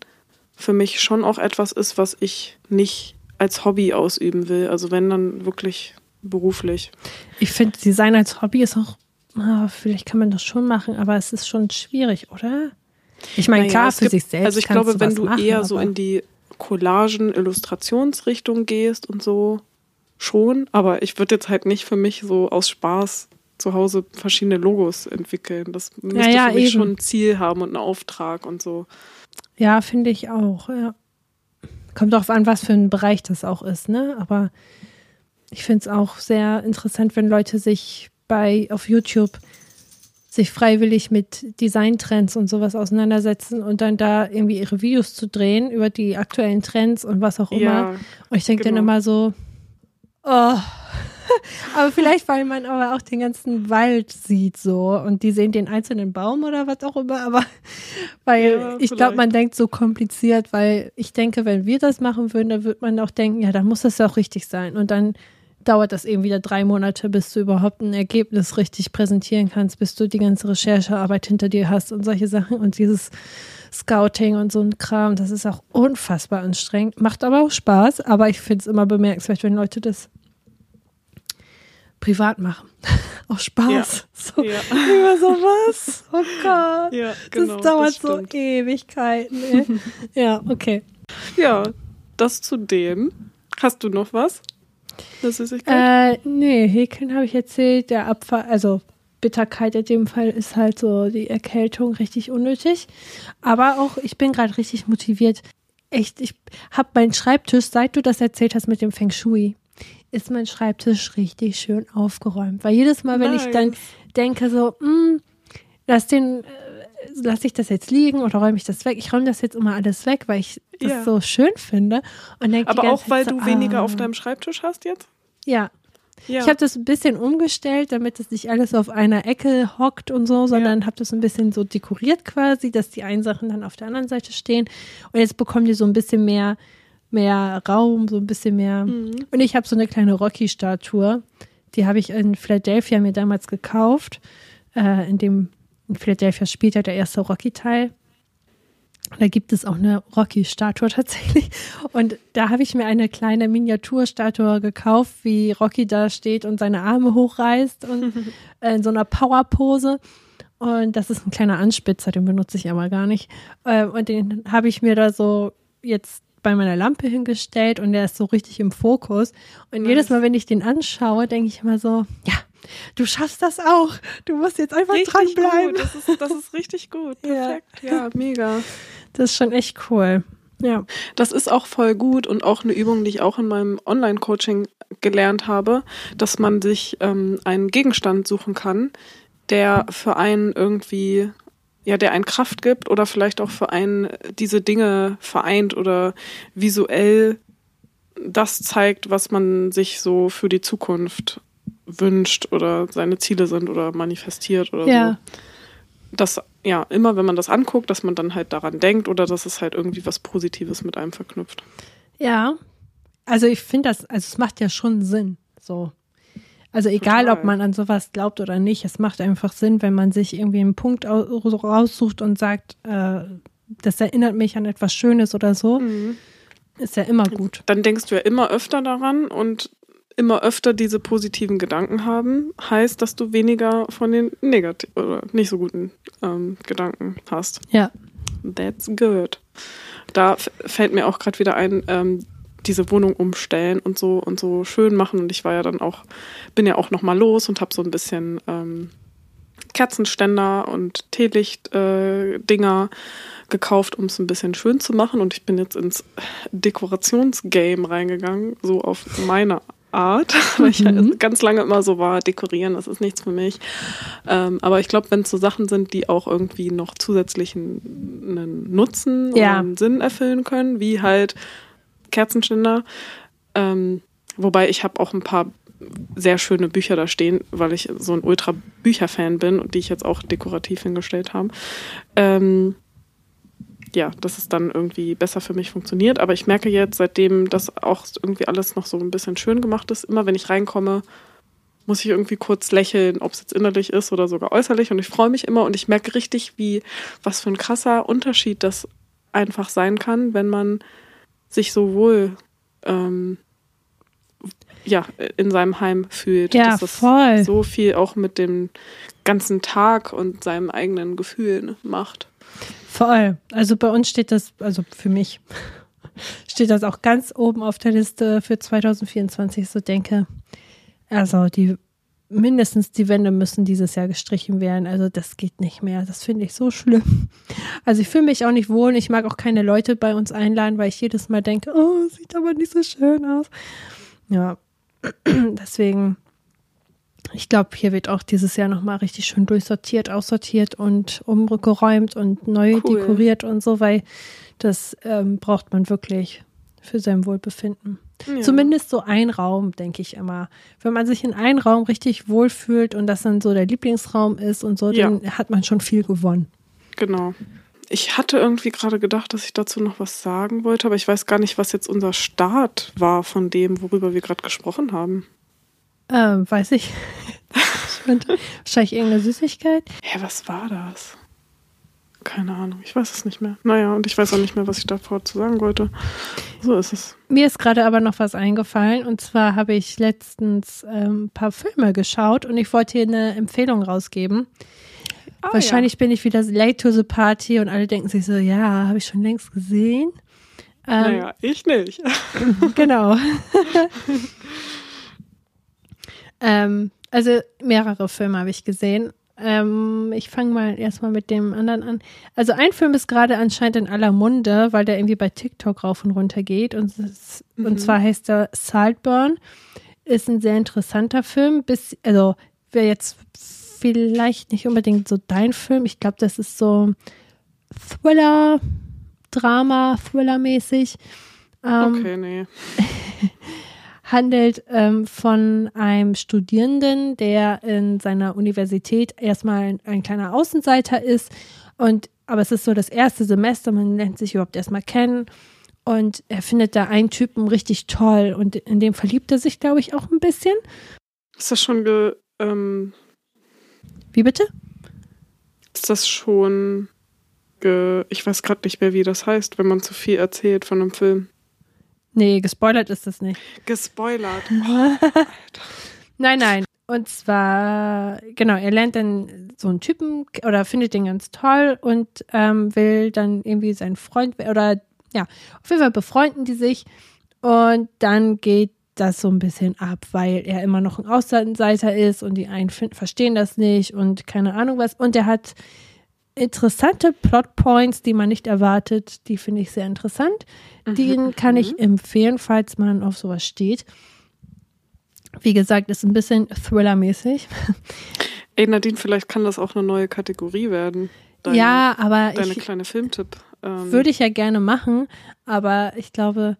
für mich schon auch etwas ist, was ich nicht als Hobby ausüben will. Also wenn dann wirklich beruflich. Ich finde, Design als Hobby ist auch, ah, vielleicht kann man das schon machen, aber es ist schon schwierig, oder? Ich meine, naja, klar, für gibt, sich selbst. Also ich glaube, wenn du machen, eher so in die Collagen, Illustrationsrichtung gehst und so, schon, aber ich würde jetzt halt nicht für mich so aus Spaß zu Hause verschiedene Logos entwickeln. Das müsste ja, ja, für mich eben. schon ein Ziel haben und einen Auftrag und so. Ja, finde ich auch, ja. Kommt darauf an, was für ein Bereich das auch ist, ne? Aber ich finde es auch sehr interessant, wenn Leute sich bei auf YouTube sich freiwillig mit Designtrends und sowas auseinandersetzen und dann da irgendwie ihre Videos zu drehen über die aktuellen Trends und was auch immer. Ja, und ich denke genau. dann immer so, oh, aber vielleicht, weil man aber auch den ganzen Wald sieht so und die sehen den einzelnen Baum oder was auch immer, aber weil ja, ich glaube, man denkt so kompliziert, weil ich denke, wenn wir das machen würden, dann würde man auch denken, ja, dann muss das ja auch richtig sein. Und dann dauert das eben wieder drei Monate, bis du überhaupt ein Ergebnis richtig präsentieren kannst, bis du die ganze Recherchearbeit hinter dir hast und solche Sachen. Und dieses Scouting und so ein Kram, das ist auch unfassbar anstrengend, macht aber auch Spaß, aber ich finde es immer bemerkenswert, wenn Leute das privat machen. Aus Spaß. Ja. So, ja. Über sowas. Oh Gott. Ja, genau, das dauert das so Ewigkeiten. ja, okay. Ja, das zu dem. Hast du noch was? Eine Süßigkeit? Äh, nee, Häkeln habe ich erzählt. Der Abfall, also Bitterkeit in dem Fall ist halt so die Erkältung richtig unnötig. Aber auch, ich bin gerade richtig motiviert. Echt, ich habe meinen Schreibtisch, seit du das erzählt hast mit dem Feng Shui, ist mein Schreibtisch richtig schön aufgeräumt. Weil jedes Mal, wenn Nice. ich dann denke so, hm, lass den, äh, lass ich das jetzt liegen oder räume ich das weg? Ich räume das jetzt immer alles weg, weil ich das Ja. so schön finde. Und denk Aber auch, weil Zeit du so, weniger ah. auf deinem Schreibtisch hast jetzt? Ja, Ja. ich habe das ein bisschen umgestellt, damit es nicht alles auf einer Ecke hockt und so, sondern habe das ein bisschen so dekoriert quasi, dass die einen Sachen dann auf der anderen Seite stehen. Und jetzt bekommen die so ein bisschen mehr, mehr Raum, so ein bisschen mehr. Mhm. Und ich habe so eine kleine Rocky-Statue. Die habe ich in Philadelphia mir damals gekauft. Äh, in dem in Philadelphia spielt ja der erste Rocky-Teil. Da gibt es auch eine Rocky-Statue tatsächlich. Und da habe ich mir eine kleine Miniaturstatue gekauft, wie Rocky da steht und seine Arme hochreißt und äh, in so einer Power-Pose. Und das ist ein kleiner Anspitzer, den benutze ich aber gar nicht. Äh, Und den habe ich mir da so jetzt bei meiner Lampe hingestellt und der ist so richtig im Fokus. Und jedes Mal, wenn ich den anschaue, denke ich immer so, ja, du schaffst das auch. Du musst jetzt einfach richtig dranbleiben. gut. Das ist, das ist richtig gut. Ja. Perfekt. Ja, mega. Das ist schon echt cool. Ja. Das ist auch voll gut und auch eine Übung, die ich auch in meinem Online-Coaching gelernt habe, dass man sich ähm, einen Gegenstand suchen kann, der für einen irgendwie, ja, der einen Kraft gibt oder vielleicht auch für einen diese Dinge vereint oder visuell das zeigt, was man sich so für die Zukunft wünscht oder seine Ziele sind oder manifestiert oder Ja. so. Dass, ja, immer wenn man das anguckt, dass man dann halt daran denkt oder dass es halt irgendwie was Positives mit einem verknüpft. Ja. Also ich finde das, also es macht ja schon Sinn. So. Also egal, Total. ob man an sowas glaubt oder nicht, es macht einfach Sinn, wenn man sich irgendwie einen Punkt au- raussucht und sagt, äh, das erinnert mich an etwas Schönes oder so, ist ja immer gut. Dann denkst du ja immer öfter daran und immer öfter diese positiven Gedanken haben, heißt, dass du weniger von den negativen oder nicht so guten ähm, Gedanken hast. Ja. That's good. Da fällt mir auch gerade wieder ein, ähm, diese Wohnung umstellen und so und so schön machen. Und ich war ja dann auch, bin ja auch noch mal los und habe so ein bisschen ähm, Kerzenständer und Teelicht-Dinger äh, gekauft, um es ein bisschen schön zu machen. Und ich bin jetzt ins Dekorationsgame reingegangen, so auf meine Art, weil ich halt ganz lange immer so war, dekorieren, das ist nichts für mich. Ähm, aber ich glaube, wenn es so Sachen sind, die auch irgendwie noch zusätzlichen einen Nutzen Ja. oder einen Sinn erfüllen können, wie halt Kerzenständer, ähm, wobei ich habe auch ein paar sehr schöne Bücher da stehen, weil ich so ein Ultra-Bücher-Fan bin und die ich jetzt auch dekorativ hingestellt habe. Ähm, ja, dass es dann irgendwie besser für mich funktioniert. Aber ich merke jetzt, seitdem das auch irgendwie alles noch so ein bisschen schön gemacht ist, immer wenn ich reinkomme, muss ich irgendwie kurz lächeln, ob es jetzt innerlich ist oder sogar äußerlich. Und ich freue mich immer und ich merke richtig, wie, was für ein krasser Unterschied das einfach sein kann, wenn man sich so wohl ähm, ja, in seinem Heim fühlt. Ja, dass das voll. so viel auch mit dem ganzen Tag und seinem eigenen Gefühlen macht. Voll. Also bei uns steht das, also für mich, steht das auch ganz oben auf der Liste für 2024. Ich so denke, also die mindestens die Wände müssen dieses Jahr gestrichen werden. Also das geht nicht mehr. Das finde ich so schlimm. Also ich fühle mich auch nicht wohl. Ich mag auch keine Leute bei uns einladen, weil ich jedes Mal denke, oh, sieht aber nicht so schön aus. Ja, deswegen, ich glaube, hier wird auch dieses Jahr nochmal richtig schön durchsortiert, aussortiert und umgeräumt und neu Cool. dekoriert und so, weil das ähm, braucht man wirklich für sein Wohlbefinden. Ja. Zumindest so ein Raum, denke ich immer. Wenn man sich in einem Raum richtig wohlfühlt und das dann so der Lieblingsraum ist und so, Ja. dann hat man schon viel gewonnen. Genau. Ich hatte irgendwie gerade gedacht, dass ich dazu noch was sagen wollte, aber ich weiß gar nicht, was jetzt unser Start war von dem, worüber wir gerade gesprochen haben. Ähm, weiß ich. wahrscheinlich irgendeine Süßigkeit. Hä, was war das? Keine Ahnung, ich weiß es nicht mehr. Naja, und ich weiß auch nicht mehr, was ich davor zu sagen wollte. So ist es. Mir ist gerade aber noch was eingefallen und zwar habe ich letztens ähm, ein paar Filme geschaut und ich wollte hier eine Empfehlung rausgeben. Ah, Wahrscheinlich bin ich wieder late to the party und alle denken sich so, ja, habe ich schon längst gesehen. Ja. Ähm, Naja, ich nicht. Genau. Ähm, also mehrere Filme habe ich gesehen. Ähm, ich fange mal erstmal mit dem anderen an. Also ein Film ist gerade anscheinend in aller Munde, weil der irgendwie bei TikTok rauf und runter geht. Und, ist, mhm. und zwar heißt er Saltburn. Ist ein sehr interessanter Film. Bis, also wäre jetzt vielleicht nicht unbedingt so dein Film. Ich glaube, das ist so Thriller, Drama, Thriller-mäßig. Ähm, okay, nee. handelt ähm, von einem Studierenden, der in seiner Universität erstmal ein, ein, kleiner Außenseiter ist. Und aber es ist so das erste Semester, man lernt sich überhaupt erstmal kennen. Und er findet da einen Typen richtig toll und in dem verliebt er sich, glaube ich, auch ein bisschen. Ist das schon ge, ähm, Wie bitte? Ist das schon ge, ich weiß gerade nicht mehr, wie das heißt, wenn man zu viel erzählt von einem Film. Nee, gespoilert ist das nicht. Gespoilert. Oh, nein, nein. Und zwar, genau, er lernt dann so einen Typen oder findet den ganz toll und ähm, will dann irgendwie seinen Freund oder ja, auf jeden Fall befreunden die sich und dann geht das so ein bisschen ab, weil er immer noch ein Außenseiter ist und die einen verstehen das nicht und keine Ahnung was. Und er hat interessante Plotpoints, die man nicht erwartet. Die finde ich sehr interessant. Mhm. Den kann ich mhm. empfehlen, falls man auf sowas steht. Wie gesagt, ist ein bisschen Thriller-mäßig. Ey, Nadine, vielleicht kann das auch eine neue Kategorie werden. Deine, ja, aber. Deine ich, kleine Filmtipp. Ähm. Würde ich ja gerne machen, aber ich glaube,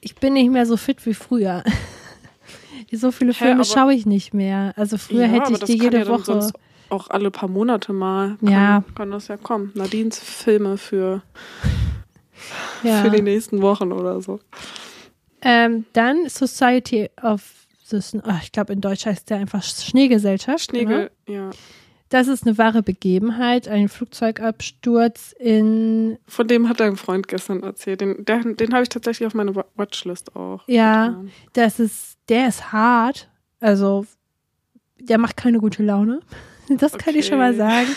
ich bin nicht mehr so fit wie früher. so viele Filme hey, schaue ich nicht mehr. Also früher ja, hätte ich die jede ja Woche auch alle paar Monate mal kann, ja. kann das ja kommen. Nadines Filme für, ja. für die nächsten Wochen oder so. Ähm, dann Society of the oh, ich glaube in Deutsch heißt der einfach Schneegesellschaft. Schneege, genau. ja. Das ist eine wahre Begebenheit, ein Flugzeugabsturz in. Von dem hat dein Freund gestern erzählt. Den, den, den habe ich tatsächlich auf meine Watchlist auch. Ja, getan. das ist, der ist hart. Also, der macht keine gute Laune. Das okay. kann ich schon mal sagen.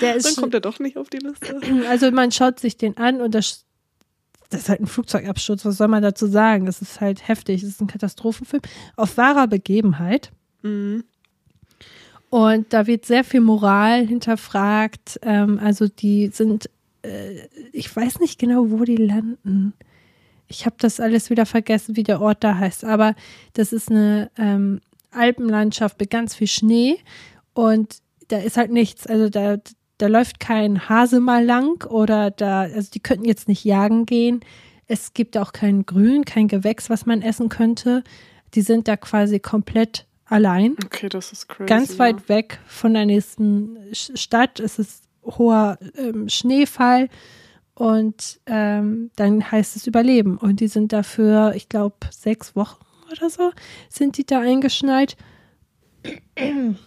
Der ist Dann kommt er doch nicht auf die Liste. Also man schaut sich den an und das, das ist halt ein Flugzeugabsturz. Was soll man dazu sagen? Das ist halt heftig. Das ist ein Katastrophenfilm auf wahrer Begebenheit. Mhm. Und da wird sehr viel Moral hinterfragt. Ähm, also die sind, äh, ich weiß nicht genau, wo die landen. Ich habe das alles wieder vergessen, wie der Ort da heißt. Aber das ist eine ähm, Alpenlandschaft mit ganz viel Schnee. Und da ist halt nichts. Also da, da läuft kein Hase mal lang oder da, also die könnten jetzt nicht jagen gehen. Es gibt auch kein Grün, kein Gewächs, was man essen könnte. Die sind da quasi komplett allein. Okay, das ist crazy. Ganz weit ja. weg von der nächsten Stadt. Es ist hoher ähm, Schneefall und ähm, dann heißt es Überleben. Und die sind dafür, ich glaube, sechs Wochen oder so sind die da eingeschneit.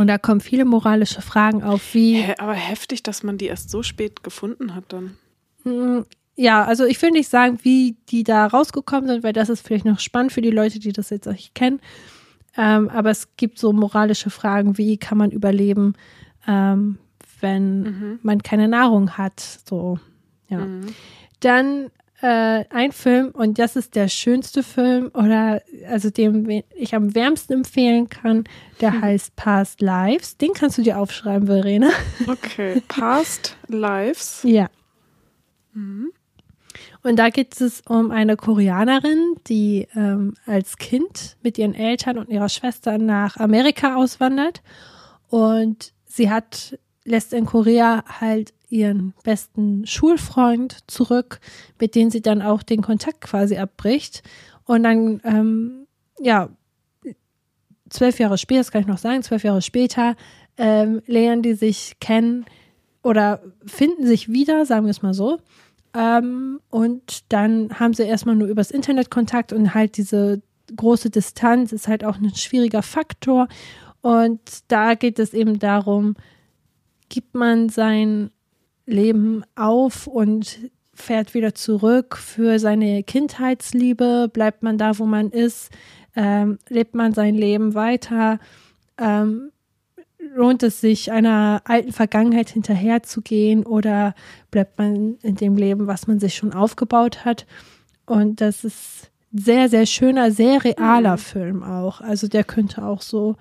Und da kommen viele moralische Fragen auf, wie. Aber heftig, dass man die erst so spät gefunden hat dann. Hm, ja, also ich will nicht sagen, wie die da rausgekommen sind, weil das ist vielleicht noch spannend für die Leute, die das jetzt nicht kennen. Ähm, aber es gibt so moralische Fragen, wie kann man überleben, ähm, wenn mhm. man keine Nahrung hat. So, ja. Mhm. Dann äh, ein Film und das ist der schönste Film oder also dem ich am wärmsten empfehlen kann, der hm. heißt Past Lives. Den kannst du dir aufschreiben, Verena. Okay, Past Lives. Ja. Mhm. Und da geht es um eine Koreanerin, die ähm, als Kind mit ihren Eltern und ihrer Schwester nach Amerika auswandert. Und sie hat, lässt in Korea halt ihren besten Schulfreund zurück, mit dem sie dann auch den Kontakt quasi abbricht. Und dann, ähm, ja, zwölf Jahre später, das kann ich noch sagen, zwölf Jahre später, ähm, lernen die sich kennen oder finden sich wieder, sagen wir es mal so. Ähm, und dann haben sie erstmal nur übers Internet Kontakt und halt diese große Distanz ist halt auch ein schwieriger Faktor. Und da geht es eben darum, gibt man sein Leben auf und fährt wieder zurück für seine Kindheitsliebe, bleibt man da, wo man ist, ähm, lebt man sein Leben weiter, ähm, lohnt es sich, einer alten Vergangenheit hinterherzugehen oder bleibt man in dem Leben, was man sich schon aufgebaut hat. Und das ist sehr, sehr schöner, sehr realer Mhm. Film auch. Also der könnte auch so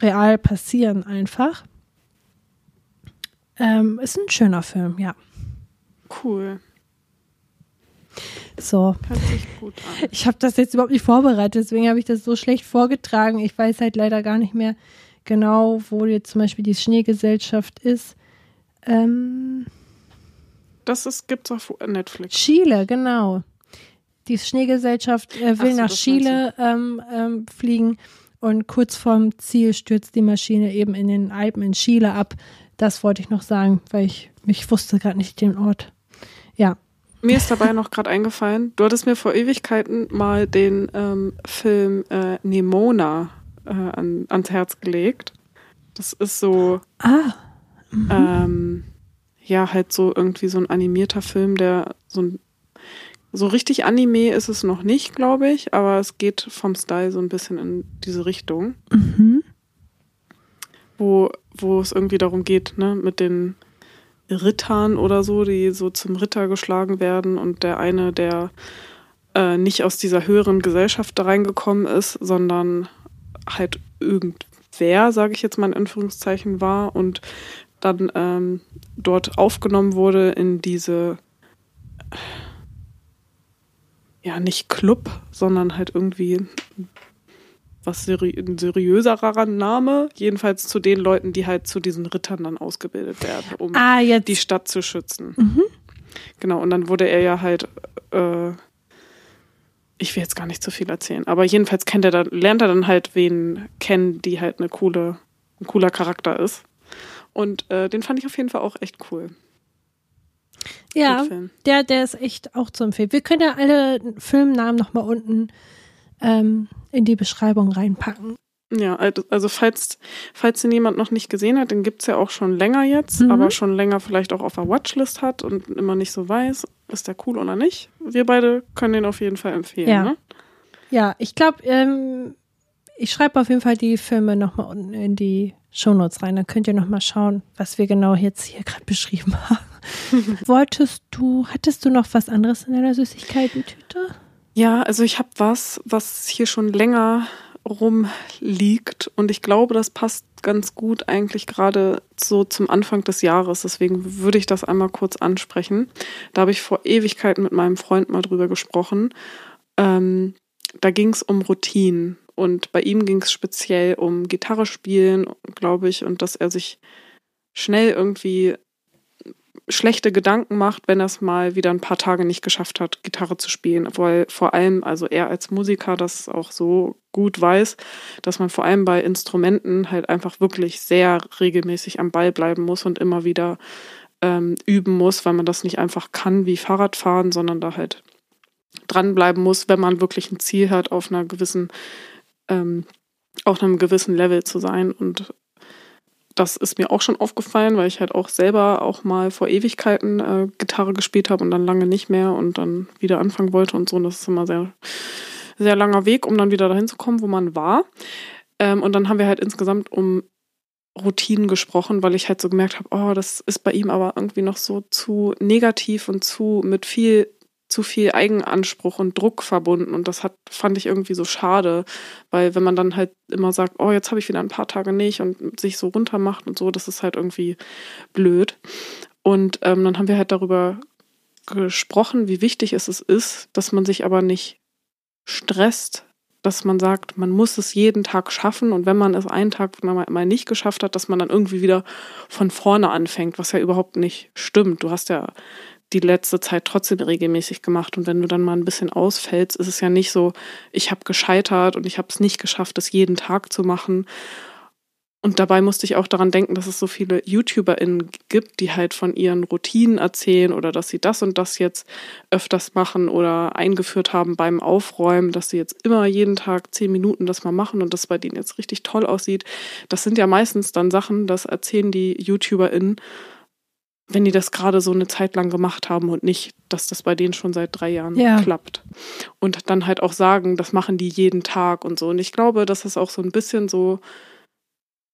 real passieren einfach. Ähm, ist ein schöner Film, ja. Cool. So, Hört sich gut an. ich habe das jetzt überhaupt nicht vorbereitet, deswegen habe ich das so schlecht vorgetragen. Ich weiß halt leider gar nicht mehr genau, wo jetzt zum Beispiel die Schneegesellschaft ist. Ähm, Das ist, gibt's auf Netflix. Chile, genau. Die Schneegesellschaft äh, will so, nach Chile ähm, ähm, fliegen und kurz vorm Ziel stürzt die Maschine eben in den Alpen in Chile ab. Das wollte ich noch sagen, weil ich mich wusste gerade nicht den Ort. Ja, Mir ist dabei noch gerade eingefallen, du hattest mir vor Ewigkeiten mal den ähm, Film äh, Nemona äh, an, ans Herz gelegt. Das ist so, ah, ähm, ja, halt so irgendwie so ein animierter Film, der so ein so richtig Anime ist es noch nicht, glaube ich, aber es geht vom Style so ein bisschen in diese Richtung, mhm. Wo, wo es irgendwie darum geht, ne, mit den Rittern oder so, die so zum Ritter geschlagen werden und der eine, der äh, nicht aus dieser höheren Gesellschaft da reingekommen ist, sondern halt irgendwer, sage ich jetzt mal in Anführungszeichen, war und dann ähm, dort aufgenommen wurde in diese, ja, nicht Club, sondern halt irgendwie was seri ein seriöserer Name, jedenfalls zu den Leuten, die halt zu diesen Rittern dann ausgebildet werden, um ah die Stadt zu schützen. mhm. Genau, und dann wurde er ja halt, äh, ich will jetzt gar nicht zu viel erzählen, aber jedenfalls kennt er dann, lernt er dann halt wen kennen, die halt eine coole, ein cooler Charakter ist. Und äh, den fand ich auf jeden Fall auch echt cool. Ja, der, der ist echt auch zu empfehlen. Wir können ja alle Filmnamen nochmal unten ähm, in die Beschreibung reinpacken. Ja, also falls, falls den jemand noch nicht gesehen hat, den gibt's ja auch schon länger jetzt, Mhm. aber schon länger vielleicht auch auf der Watchlist hat und immer nicht so weiß, ist der cool oder nicht. Wir beide können den auf jeden Fall empfehlen. Ja. Ne? Ja, ich glaube, ähm, ich schreibe auf jeden Fall die Filme nochmal unten in die Shownotes rein. Dann könnt ihr nochmal schauen, was wir genau jetzt hier gerade beschrieben haben. Wolltest du, hattest du noch was anderes in deiner Süßigkeiten-Tüte? Ja, also ich habe was, was hier schon länger rumliegt und ich glaube, das passt ganz gut eigentlich gerade so zum Anfang des Jahres. Deswegen würde ich das einmal kurz ansprechen. Da habe ich vor Ewigkeiten mit meinem Freund mal drüber gesprochen. Ähm, da ging es um Routinen und bei ihm ging es speziell um Gitarre spielen, glaube ich, und dass er sich schnell irgendwie schlechte Gedanken macht, wenn er es mal wieder ein paar Tage nicht geschafft hat, Gitarre zu spielen. Weil vor allem, also er als Musiker das auch so gut weiß, dass man vor allem bei Instrumenten halt einfach wirklich sehr regelmäßig am Ball bleiben muss und immer wieder ähm, üben muss, weil man das nicht einfach kann wie Fahrradfahren, sondern da halt dranbleiben muss, wenn man wirklich ein Ziel hat, auf einer gewissen, ähm, auf einem gewissen Level zu sein. Und das ist mir auch schon aufgefallen, weil ich halt auch selber auch mal vor Ewigkeiten äh, Gitarre gespielt habe und dann lange nicht mehr und dann wieder anfangen wollte und so. Und das ist immer sehr, sehr langer Weg, um dann wieder dahin zu kommen, wo man war. Ähm, und dann haben wir halt insgesamt um Routinen gesprochen, weil ich halt so gemerkt habe, oh, das ist bei ihm aber irgendwie noch so zu negativ und zu mit viel zu viel Eigenanspruch und Druck verbunden und das hat fand ich irgendwie so schade, weil wenn man dann halt immer sagt, oh, jetzt habe ich wieder ein paar Tage nicht und sich so runter macht und so, das ist halt irgendwie blöd. Und ähm, dann haben wir halt darüber gesprochen, wie wichtig es ist, dass man sich aber nicht stresst, dass man sagt, man muss es jeden Tag schaffen und wenn man es einen Tag mal nicht geschafft hat, dass man dann irgendwie wieder von vorne anfängt, was ja überhaupt nicht stimmt. Du hast ja die letzte Zeit trotzdem regelmäßig gemacht und wenn du dann mal ein bisschen ausfällst, ist es ja nicht so, ich habe gescheitert und ich habe es nicht geschafft, das jeden Tag zu machen. Und dabei musste ich auch daran denken, dass es so viele YouTuberInnen gibt, die halt von ihren Routinen erzählen oder dass sie das und das jetzt öfters machen oder eingeführt haben beim Aufräumen, dass sie jetzt immer jeden Tag zehn Minuten das mal machen und das bei denen jetzt richtig toll aussieht. Das sind ja meistens dann Sachen, das erzählen die YouTuberInnen, wenn die das gerade so eine Zeit lang gemacht haben und nicht, dass das bei denen schon seit drei Jahren Ja. klappt. Und dann halt auch sagen, das machen die jeden Tag und so. Und ich glaube, dass das auch so ein bisschen so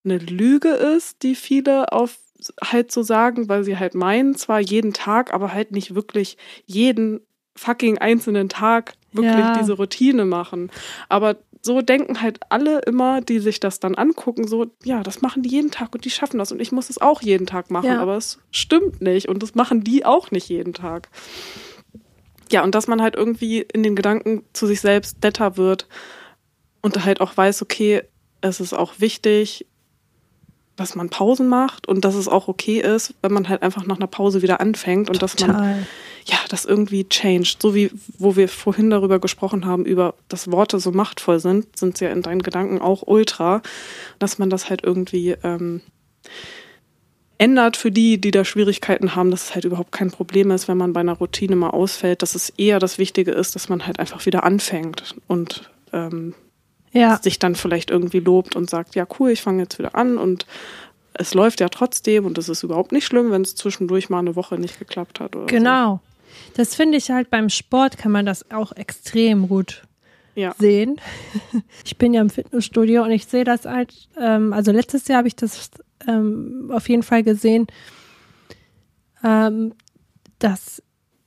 eine Lüge ist, die viele auf halt so sagen, weil sie halt meinen, zwar jeden Tag, aber halt nicht wirklich jeden fucking einzelnen Tag wirklich Ja. diese Routine machen. Aber so denken halt alle immer, die sich das dann angucken, so, ja, das machen die jeden Tag und die schaffen das und ich muss es auch jeden Tag machen. Ja. Aber es stimmt nicht und das machen die auch nicht jeden Tag. Ja, und dass man halt irgendwie in den Gedanken zu sich selbst netter wird und halt auch weiß, okay, es ist auch wichtig, dass man Pausen macht und dass es auch okay ist, wenn man halt einfach nach einer Pause wieder anfängt und dass man Total. ja, das irgendwie changed. So wie, wo wir vorhin darüber gesprochen haben, über, dass Worte so machtvoll sind, sind sie ja in deinen Gedanken auch ultra, dass man das halt irgendwie ähm, ändert für die, die da Schwierigkeiten haben, dass es halt überhaupt kein Problem ist, wenn man bei einer Routine mal ausfällt, dass es eher das Wichtige ist, dass man halt einfach wieder anfängt und ähm, Ja, sich dann vielleicht irgendwie lobt und sagt, ja cool, ich fange jetzt wieder an und es läuft ja trotzdem und es ist überhaupt nicht schlimm, wenn es zwischendurch mal eine Woche nicht geklappt hat oder so. genau. Das finde ich halt beim Sport kann man das auch extrem gut Ja. sehen. Ich bin ja im Fitnessstudio und ich sehe das halt, ähm, also letztes Jahr habe ich das ähm, auf jeden Fall gesehen, ähm, dass,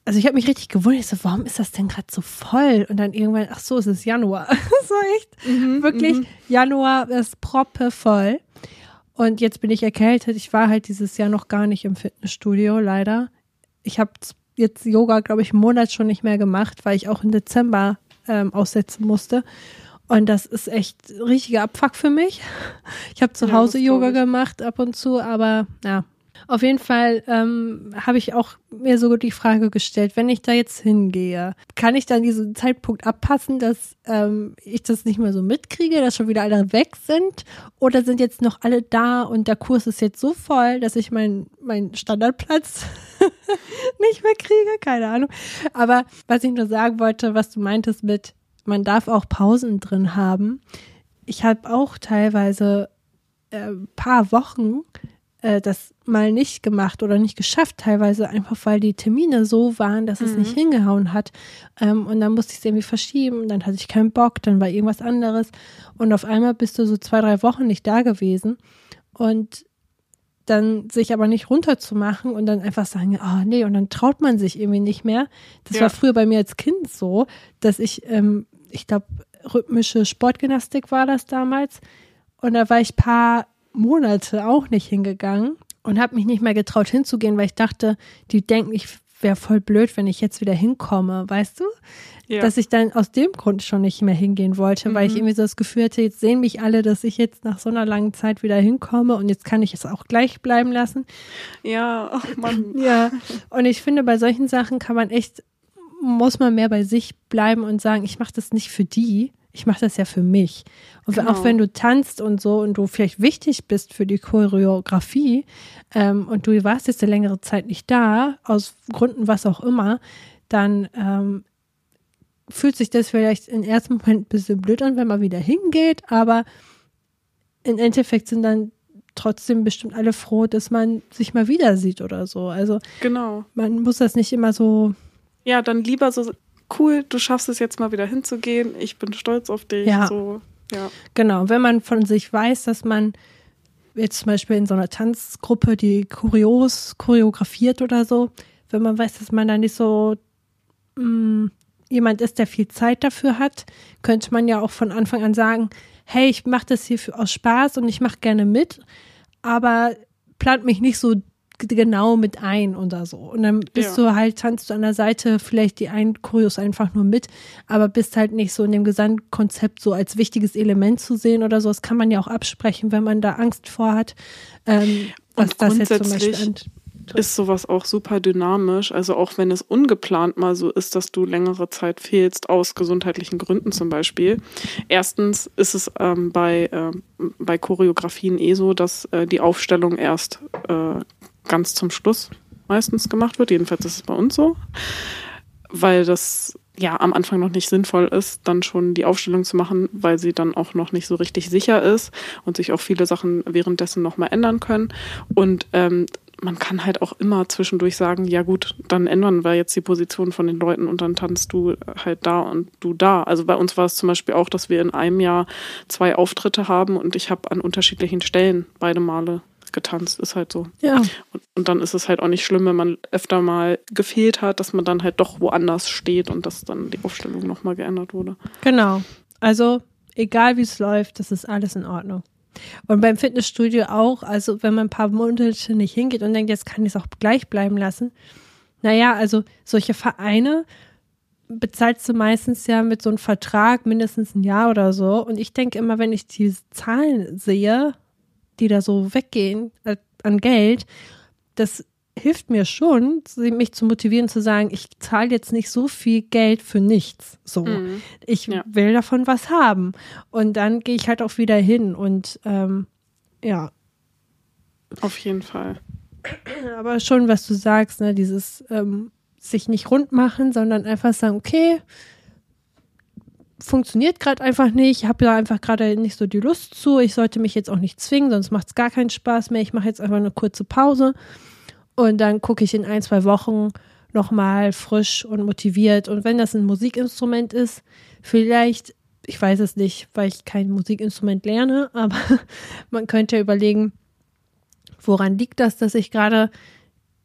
also ich habe mich richtig gewundert, ich so, warum ist das denn gerade so voll? Und dann irgendwann, ach so, es ist Januar. War echt wirklich, Januar ist proppe voll. Und jetzt bin ich erkältet. Ich war halt dieses Jahr noch gar nicht im Fitnessstudio, leider. Ich habe jetzt Yoga, glaube ich, einen Monat schon nicht mehr gemacht, weil ich auch im Dezember ähm, aussetzen musste. Und das ist echt richtiger Abfuck für mich. Ich habe zu Ja, Hause Yoga gemacht ab und zu, aber ja. Auf jeden Fall ähm, habe ich auch mir so die Frage gestellt, wenn ich da jetzt hingehe, kann ich dann diesen Zeitpunkt abpassen, dass ähm, ich das nicht mehr so mitkriege, dass schon wieder alle weg sind? Oder sind jetzt noch alle da und der Kurs ist jetzt so voll, dass ich meinen mein Standardplatz nicht mehr kriege? Keine Ahnung. Aber was ich nur sagen wollte, was du meintest mit, man darf auch Pausen drin haben. Ich habe auch teilweise äh, paar Wochen äh, das mal nicht gemacht oder nicht geschafft, teilweise einfach, weil die Termine so waren, dass es nicht hingehauen hat. Ähm, und dann musste ich es irgendwie verschieben, dann hatte ich keinen Bock, dann war irgendwas anderes. Und auf einmal bist du so zwei, drei Wochen nicht da gewesen. Und dann sich aber nicht runterzumachen und dann einfach sagen, oh nee, und dann traut man sich irgendwie nicht mehr. Das Ja. war früher bei mir als Kind so, dass ich, ähm, ich glaube, rhythmische Sportgymnastik war das damals. Und da war ich paar Monate auch nicht hingegangen und habe mich nicht mehr getraut hinzugehen, weil ich dachte, die denken, ich wäre voll blöd, wenn ich jetzt wieder hinkomme, weißt du? Ja. Dass ich dann aus dem Grund schon nicht mehr hingehen wollte, weil ich irgendwie so das Gefühl hatte, jetzt sehen mich alle, dass ich jetzt nach so einer langen Zeit wieder hinkomme und jetzt kann ich es auch gleich bleiben lassen. ja, ach Mann. Ja, und ich finde, bei solchen Sachen kann man echt, muss man mehr bei sich bleiben und sagen, ich mache das nicht für die, ich mache das ja für mich. Und Genau. auch wenn du tanzt und so und du vielleicht wichtig bist für die Choreografie ähm, und du warst jetzt eine längere Zeit nicht da, aus Gründen was auch immer, dann ähm, fühlt sich das vielleicht im ersten Moment ein bisschen blöd an, wenn man wieder hingeht, aber im Endeffekt sind dann trotzdem bestimmt alle froh, dass man sich mal wieder sieht oder so. Also Genau. man muss das nicht immer so. Ja, dann lieber so, cool, du schaffst es jetzt mal wieder hinzugehen. Ich bin stolz auf dich. Ja. So, ja. Genau, wenn man von sich weiß, dass man jetzt zum Beispiel in so einer Tanzgruppe, die Kurios choreografiert oder so, wenn man weiß, dass man da nicht so mh, jemand ist, der viel Zeit dafür hat, könnte man ja auch von Anfang an sagen, hey, ich mache das hier für, aus Spaß und ich mache gerne mit, aber plant mich nicht so genau mit ein oder so. Und dann bist Ja. du halt, tanzt du an der Seite vielleicht die ein Choreos einfach nur mit, aber bist halt nicht so in dem Gesamtkonzept so als wichtiges Element zu sehen oder so. Das kann man ja auch absprechen, wenn man da Angst vor hat. Ähm, was Und das jetzt zum Beispiel Ist sowas auch super dynamisch. Also auch wenn es ungeplant mal so ist, dass du längere Zeit fehlst, aus gesundheitlichen Gründen zum Beispiel. Erstens ist es ähm, bei, ähm, bei Choreografien eh so, dass äh, die Aufstellung erst äh, ganz zum Schluss meistens gemacht wird. Jedenfalls ist es bei uns so. Weil das ja am Anfang noch nicht sinnvoll ist, dann schon die Aufstellung zu machen, weil sie dann auch noch nicht so richtig sicher ist und sich auch viele Sachen währenddessen nochmal ändern können. Und ähm, man kann halt auch immer zwischendurch sagen, ja gut, dann ändern wir jetzt die Position von den Leuten und dann tanzt du halt da und du da. Also bei uns war es zum Beispiel auch, dass wir in einem Jahr zwei Auftritte haben und ich habe an unterschiedlichen Stellen beide Male getanzt, ist halt so. Ja. Und, und dann ist es halt auch nicht schlimm, wenn man öfter mal gefehlt hat, dass man dann halt doch woanders steht und dass dann die Aufstellung nochmal geändert wurde. Genau. Also, egal wie es läuft, das ist alles in Ordnung. Und beim Fitnessstudio auch, also wenn man ein paar Monate nicht hingeht und denkt, jetzt kann ich es auch gleich bleiben lassen. Naja, also solche Vereine bezahlst du meistens ja mit so einem Vertrag mindestens ein Jahr oder so. Und ich denke immer, wenn ich diese Zahlen sehe, die da so weggehen äh, an Geld, das hilft mir schon, mich zu motivieren, zu sagen, ich zahle jetzt nicht so viel Geld für nichts. So, Mhm. ich Ja. will davon was haben. Und dann gehe ich halt auch wieder hin. Und ähm, ja, Auf jeden Fall. aber schon, was du sagst, ne, dieses ähm, sich nicht rund machen, sondern einfach sagen, okay, funktioniert gerade einfach nicht, ich habe da einfach gerade nicht so die Lust zu, ich sollte mich jetzt auch nicht zwingen, sonst macht es gar keinen Spaß mehr, ich mache jetzt einfach eine kurze Pause. Und dann gucke ich in ein, zwei Wochen nochmal frisch und motiviert. Und wenn das ein Musikinstrument ist, vielleicht, ich weiß es nicht, weil ich kein Musikinstrument lerne, aber man könnte ja überlegen, woran liegt das, dass ich gerade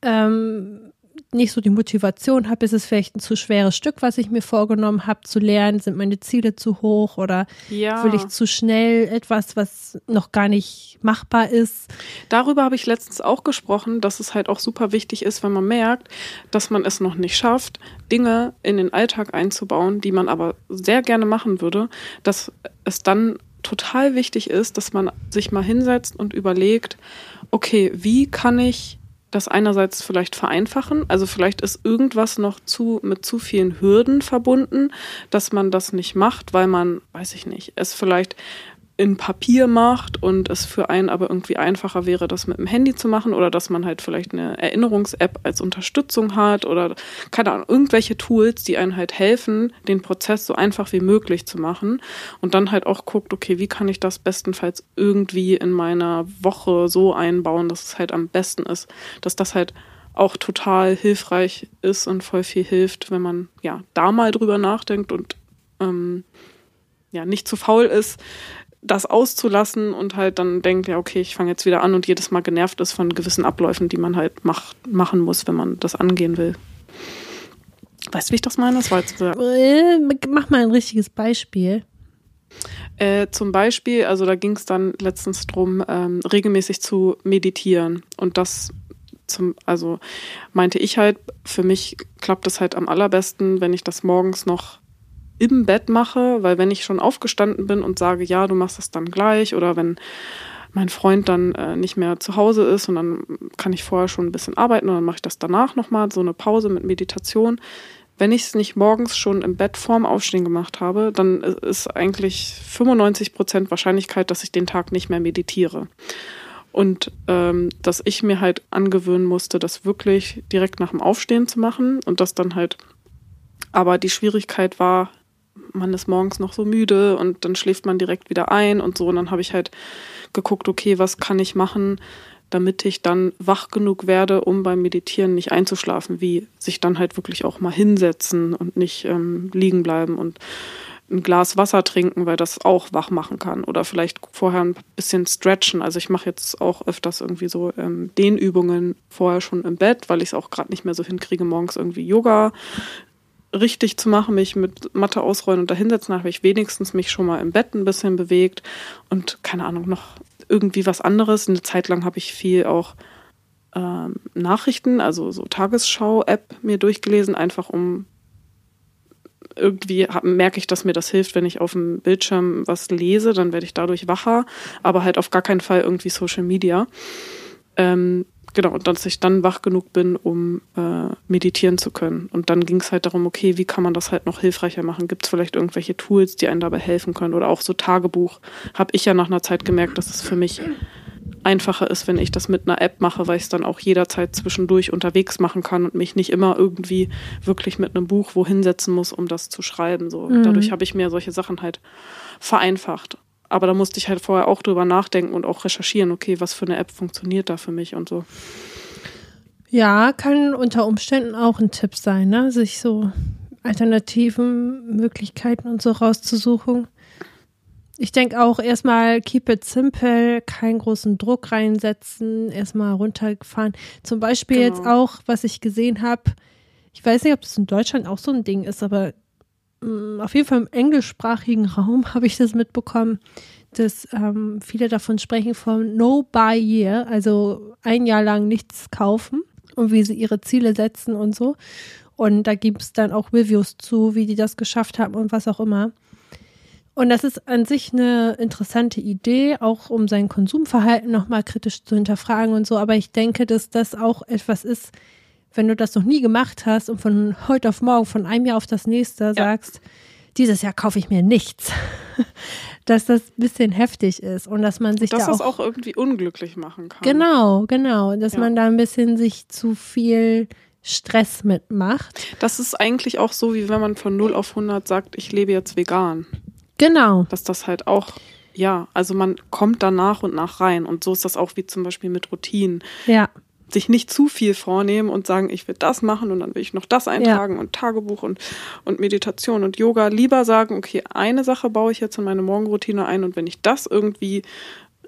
ähm, nicht so die Motivation habe? Ist es vielleicht ein zu schweres Stück, was ich mir vorgenommen habe zu lernen? Sind meine Ziele zu hoch oder Ja. will ich zu schnell etwas, was noch gar nicht machbar ist? Darüber habe ich letztens auch gesprochen, dass es halt auch super wichtig ist, wenn man merkt, dass man es noch nicht schafft, Dinge in den Alltag einzubauen, die man aber sehr gerne machen würde, dass es dann total wichtig ist, dass man sich mal hinsetzt und überlegt, okay, wie kann ich das einerseits vielleicht vereinfachen, also vielleicht ist irgendwas noch zu mit zu vielen Hürden verbunden, dass man das nicht macht, weil man, weiß ich nicht, es vielleicht in Papier macht und es für einen aber irgendwie einfacher wäre, das mit dem Handy zu machen oder dass man halt vielleicht eine Erinnerungs-App als Unterstützung hat oder keine Ahnung, irgendwelche Tools, die einen halt helfen, den Prozess so einfach wie möglich zu machen und dann halt auch guckt, okay, wie kann ich das bestenfalls irgendwie in meiner Woche so einbauen, dass es halt am besten ist, dass das halt auch total hilfreich ist und voll viel hilft, wenn man ja da mal drüber nachdenkt und ähm, ja nicht zu faul ist, das auszulassen und halt dann denkt, ja, okay, ich fange jetzt wieder an und jedes Mal genervt ist von gewissen Abläufen, die man halt macht, machen muss, wenn man das angehen will. Weißt du, wie ich das meine? Das war jetzt Äh, Mach mal ein richtiges Beispiel. Äh, zum Beispiel, also da ging es dann letztens drum, ähm, regelmäßig zu meditieren. Und das zum, also meinte ich halt, für mich klappt es halt am allerbesten, wenn ich das morgens noch im Bett mache, weil wenn ich schon aufgestanden bin und sage, ja, du machst das dann gleich, oder wenn mein Freund dann äh, nicht mehr zu Hause ist und dann kann ich vorher schon ein bisschen arbeiten und dann mache ich das danach nochmal, so eine Pause mit Meditation. Wenn ich es nicht morgens schon im Bett vorm Aufstehen gemacht habe, dann ist eigentlich 95 Prozent Wahrscheinlichkeit, dass ich den Tag nicht mehr meditiere. Und ähm, dass ich mir halt angewöhnen musste, das wirklich direkt nach dem Aufstehen zu machen und das dann halt. Aber die Schwierigkeit war, man ist morgens noch so müde und dann schläft man direkt wieder ein und so. Und dann habe ich halt geguckt, okay, was kann ich machen, damit ich dann wach genug werde, um beim Meditieren nicht einzuschlafen, wie sich dann halt wirklich auch mal hinsetzen und nicht ähm, liegen bleiben und ein Glas Wasser trinken, weil das auch wach machen kann. Oder vielleicht vorher ein bisschen stretchen. Also ich mache jetzt auch öfters irgendwie so ähm, Dehnübungen vorher schon im Bett, weil ich es auch gerade nicht mehr so hinkriege, morgens irgendwie Yoga richtig zu machen, mich mit Matte ausrollen und da hinsetzen, habe ich wenigstens mich schon mal im Bett ein bisschen bewegt und keine Ahnung, noch irgendwie was anderes. Eine Zeit lang habe ich viel auch ähm, Nachrichten, also so Tagesschau-App mir durchgelesen, einfach um irgendwie hab, merke ich, dass mir das hilft, wenn ich auf dem Bildschirm was lese, dann werde ich dadurch wacher, aber halt auf gar keinen Fall irgendwie Social Media. Ähm, genau, und dass ich dann wach genug bin, um äh, meditieren zu können. Und dann ging es halt darum, okay, wie kann man das halt noch hilfreicher machen? Gibt es vielleicht irgendwelche Tools, die einem dabei helfen können? Oder auch so Tagebuch. Habe ich ja nach einer Zeit gemerkt, dass es für mich einfacher ist, wenn ich das mit einer App mache, weil ich es dann auch jederzeit zwischendurch unterwegs machen kann und mich nicht immer irgendwie wirklich mit einem Buch wohin setzen muss, um das zu schreiben. So. Mhm. Dadurch habe ich mir solche Sachen halt vereinfacht. Aber da musste ich halt vorher auch drüber nachdenken und auch recherchieren, okay, was für eine App funktioniert da für mich und so. Ja, kann unter Umständen auch ein Tipp sein, ne? sich so alternativen Möglichkeiten und so rauszusuchen. Ich denke auch erstmal keep it simple, keinen großen Druck reinsetzen, erstmal runtergefahren. Zum Beispiel Genau. jetzt auch, was ich gesehen habe, ich weiß nicht, ob das in Deutschland auch so ein Ding ist, aber auf jeden Fall im englischsprachigen Raum habe ich das mitbekommen, dass ähm, viele davon sprechen von No Buy Year, also ein Jahr lang nichts kaufen und wie sie ihre Ziele setzen und so. Und da gibt es dann auch Reviews zu, wie die das geschafft haben und was auch immer. Und das ist an sich eine interessante Idee, auch um sein Konsumverhalten nochmal kritisch zu hinterfragen und so. Aber ich denke, dass das auch etwas ist, wenn du das noch nie gemacht hast und von heute auf morgen, von einem Jahr auf das nächste sagst, dieses Jahr kaufe ich mir nichts, dass das ein bisschen heftig ist und dass man sich Dass da das auch, auch irgendwie unglücklich machen kann. genau, genau, dass Ja. man da ein bisschen sich zu viel Stress mitmacht. Das ist eigentlich auch so, wie wenn man von 0 auf 100 sagt, ich lebe jetzt vegan. Genau, Dass das halt auch, ja, also man kommt da nach und nach rein. Und so ist das auch wie zum Beispiel mit Routinen. ja, Sich nicht zu viel vornehmen und sagen, ich will das machen und dann will ich noch das eintragen und Tagebuch und, und Meditation und Yoga. Lieber sagen, okay, eine Sache baue ich jetzt in meine Morgenroutine ein und wenn ich das irgendwie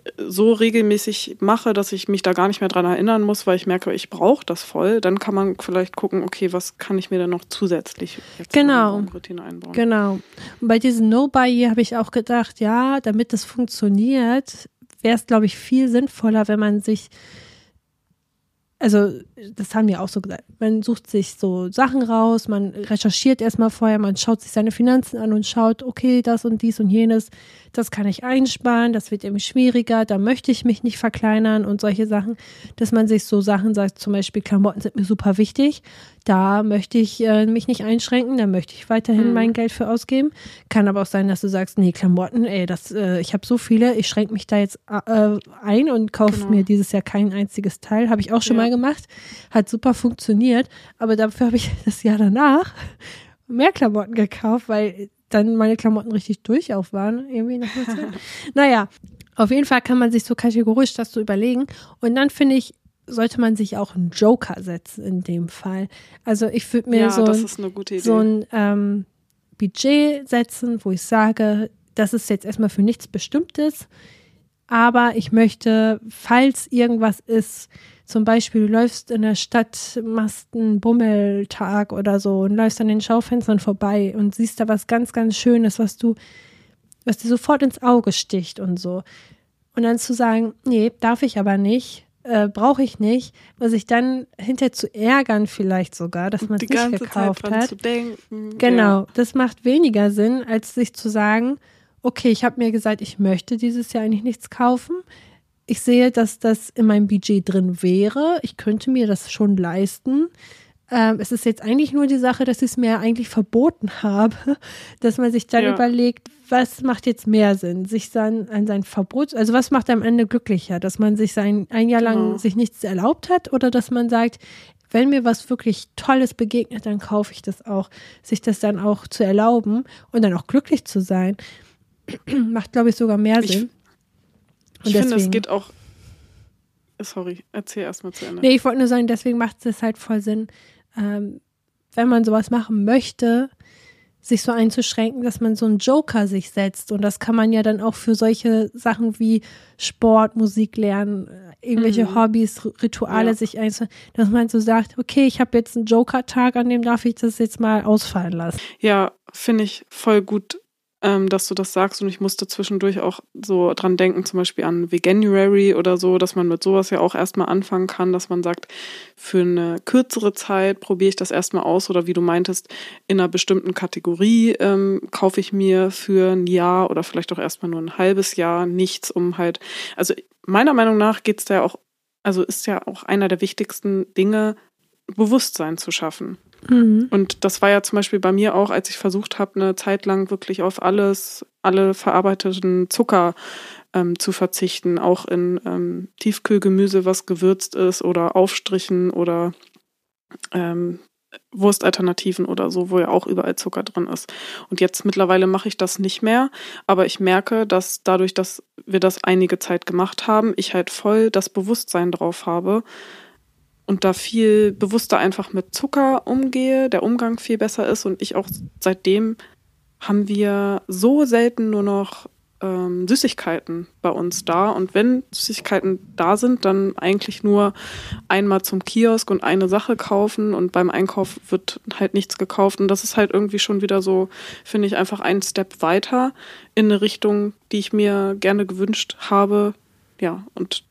äh, so regelmäßig mache, dass ich mich da gar nicht mehr dran erinnern muss, weil ich merke, ich brauche das voll, dann kann man vielleicht gucken, okay, was kann ich mir denn noch zusätzlich jetzt in meine Genau. Morgenroutine einbauen. Genau. Und bei diesem No-Buy habe ich auch gedacht, ja, damit das funktioniert, wäre es, glaube ich, viel sinnvoller, wenn man sich, also das haben wir auch so gesagt, man sucht sich so Sachen raus, man recherchiert erstmal vorher, man schaut sich seine Finanzen an und schaut, okay, das und dies und jenes, das kann ich einsparen, das wird eben schwieriger, da möchte ich mich nicht verkleinern und solche Sachen, dass man sich so Sachen sagt, zum Beispiel Klamotten sind mir super wichtig, da möchte ich äh, mich nicht einschränken, da möchte ich weiterhin Mhm. mein Geld für ausgeben. Kann aber auch sein, dass du sagst, nee, Klamotten, ey, das, äh, ich habe so viele, ich schränke mich da jetzt äh, ein und kaufe Genau. mir dieses Jahr kein einziges Teil. Habe ich auch schon Ja. mal gemacht, hat super funktioniert, aber dafür habe ich das Jahr danach mehr Klamotten gekauft, weil dann meine Klamotten richtig durch auf waren. Irgendwie naja, auf jeden Fall kann man sich so kategorisch das so überlegen. Und dann finde ich, sollte man sich auch einen Joker setzen in dem Fall. Also ich würde mir Ja, so, ein- so ein ähm, Budget setzen, wo ich sage, das ist jetzt erstmal für nichts Bestimmtes, aber ich möchte, falls irgendwas ist, zum Beispiel du läufst in der Stadt, machst einen Bummeltag oder so und läufst an den Schaufenstern vorbei und siehst da was ganz, ganz Schönes, was du, was dir sofort ins Auge sticht und so. Und dann zu sagen, nee, darf ich aber nicht, äh, brauche ich nicht, und sich dann hinterher zu ärgern vielleicht sogar, dass man es nicht gekauft Zeit hat. zu denken. Genau, Ja. das macht weniger Sinn, als sich zu sagen, okay, ich habe mir gesagt, ich möchte dieses Jahr eigentlich nichts kaufen. Ich sehe, dass das in meinem Budget drin wäre. Ich könnte mir das schon leisten. Ähm, es ist jetzt eigentlich nur die Sache, dass ich es mir eigentlich verboten habe, dass man sich dann Ja. überlegt, was macht jetzt mehr Sinn, sich dann an sein Verbot, also was macht am Ende glücklicher, dass man sich sein ein Jahr lang Genau. sich nichts erlaubt hat oder dass man sagt, wenn mir was wirklich Tolles begegnet, dann kaufe ich das auch. Sich das dann auch zu erlauben und dann auch glücklich zu sein, macht, glaube ich, sogar mehr Ich- Sinn. Ich Und finde, es geht auch. Sorry, erzähl erstmal zu Ende. Nee, ich wollte nur sagen, deswegen macht es halt voll Sinn, ähm, wenn man sowas machen möchte, sich so einzuschränken, dass man so einen Joker sich setzt. Und das kann man ja dann auch für solche Sachen wie Sport, Musik lernen, äh, irgendwelche Mhm. Hobbys, Rituale Ja. sich einzuschränken, dass man so sagt, okay, ich habe jetzt einen Joker-Tag, an dem darf ich das jetzt mal ausfallen lassen. Ja, finde ich voll gut, ähm, dass du das sagst. Und ich musste zwischendurch auch so dran denken, zum Beispiel an Veganuary oder so, dass man mit sowas ja auch erstmal anfangen kann, dass man sagt, für eine kürzere Zeit probiere ich das erstmal aus oder wie du meintest, in einer bestimmten Kategorie ähm, kaufe ich mir für ein Jahr oder vielleicht auch erstmal nur ein halbes Jahr nichts, um halt, also meiner Meinung nach geht es da ja auch, also ist ja auch einer der wichtigsten Dinge, Bewusstsein zu schaffen. Mhm. Und das war ja zum Beispiel bei mir auch, als ich versucht habe, eine Zeit lang wirklich auf alles, alle verarbeiteten Zucker ähm, zu verzichten, auch in ähm, Tiefkühlgemüse, was gewürzt ist oder Aufstrichen oder ähm, Wurstalternativen oder so, wo ja auch überall Zucker drin ist. Und jetzt mittlerweile mache ich das nicht mehr, aber ich merke, dass dadurch, dass wir das einige Zeit gemacht haben, ich halt voll das Bewusstsein drauf habe, und da viel bewusster einfach mit Zucker umgehe, der Umgang viel besser ist und ich auch seitdem haben wir so selten nur noch ähm, Süßigkeiten bei uns da. Und wenn Süßigkeiten da sind, dann eigentlich nur einmal zum Kiosk und eine Sache kaufen und beim Einkauf wird halt nichts gekauft. Und das ist halt irgendwie schon wieder so, finde ich, einfach ein Step weiter in eine Richtung, die ich mir gerne gewünscht habe. Ja, und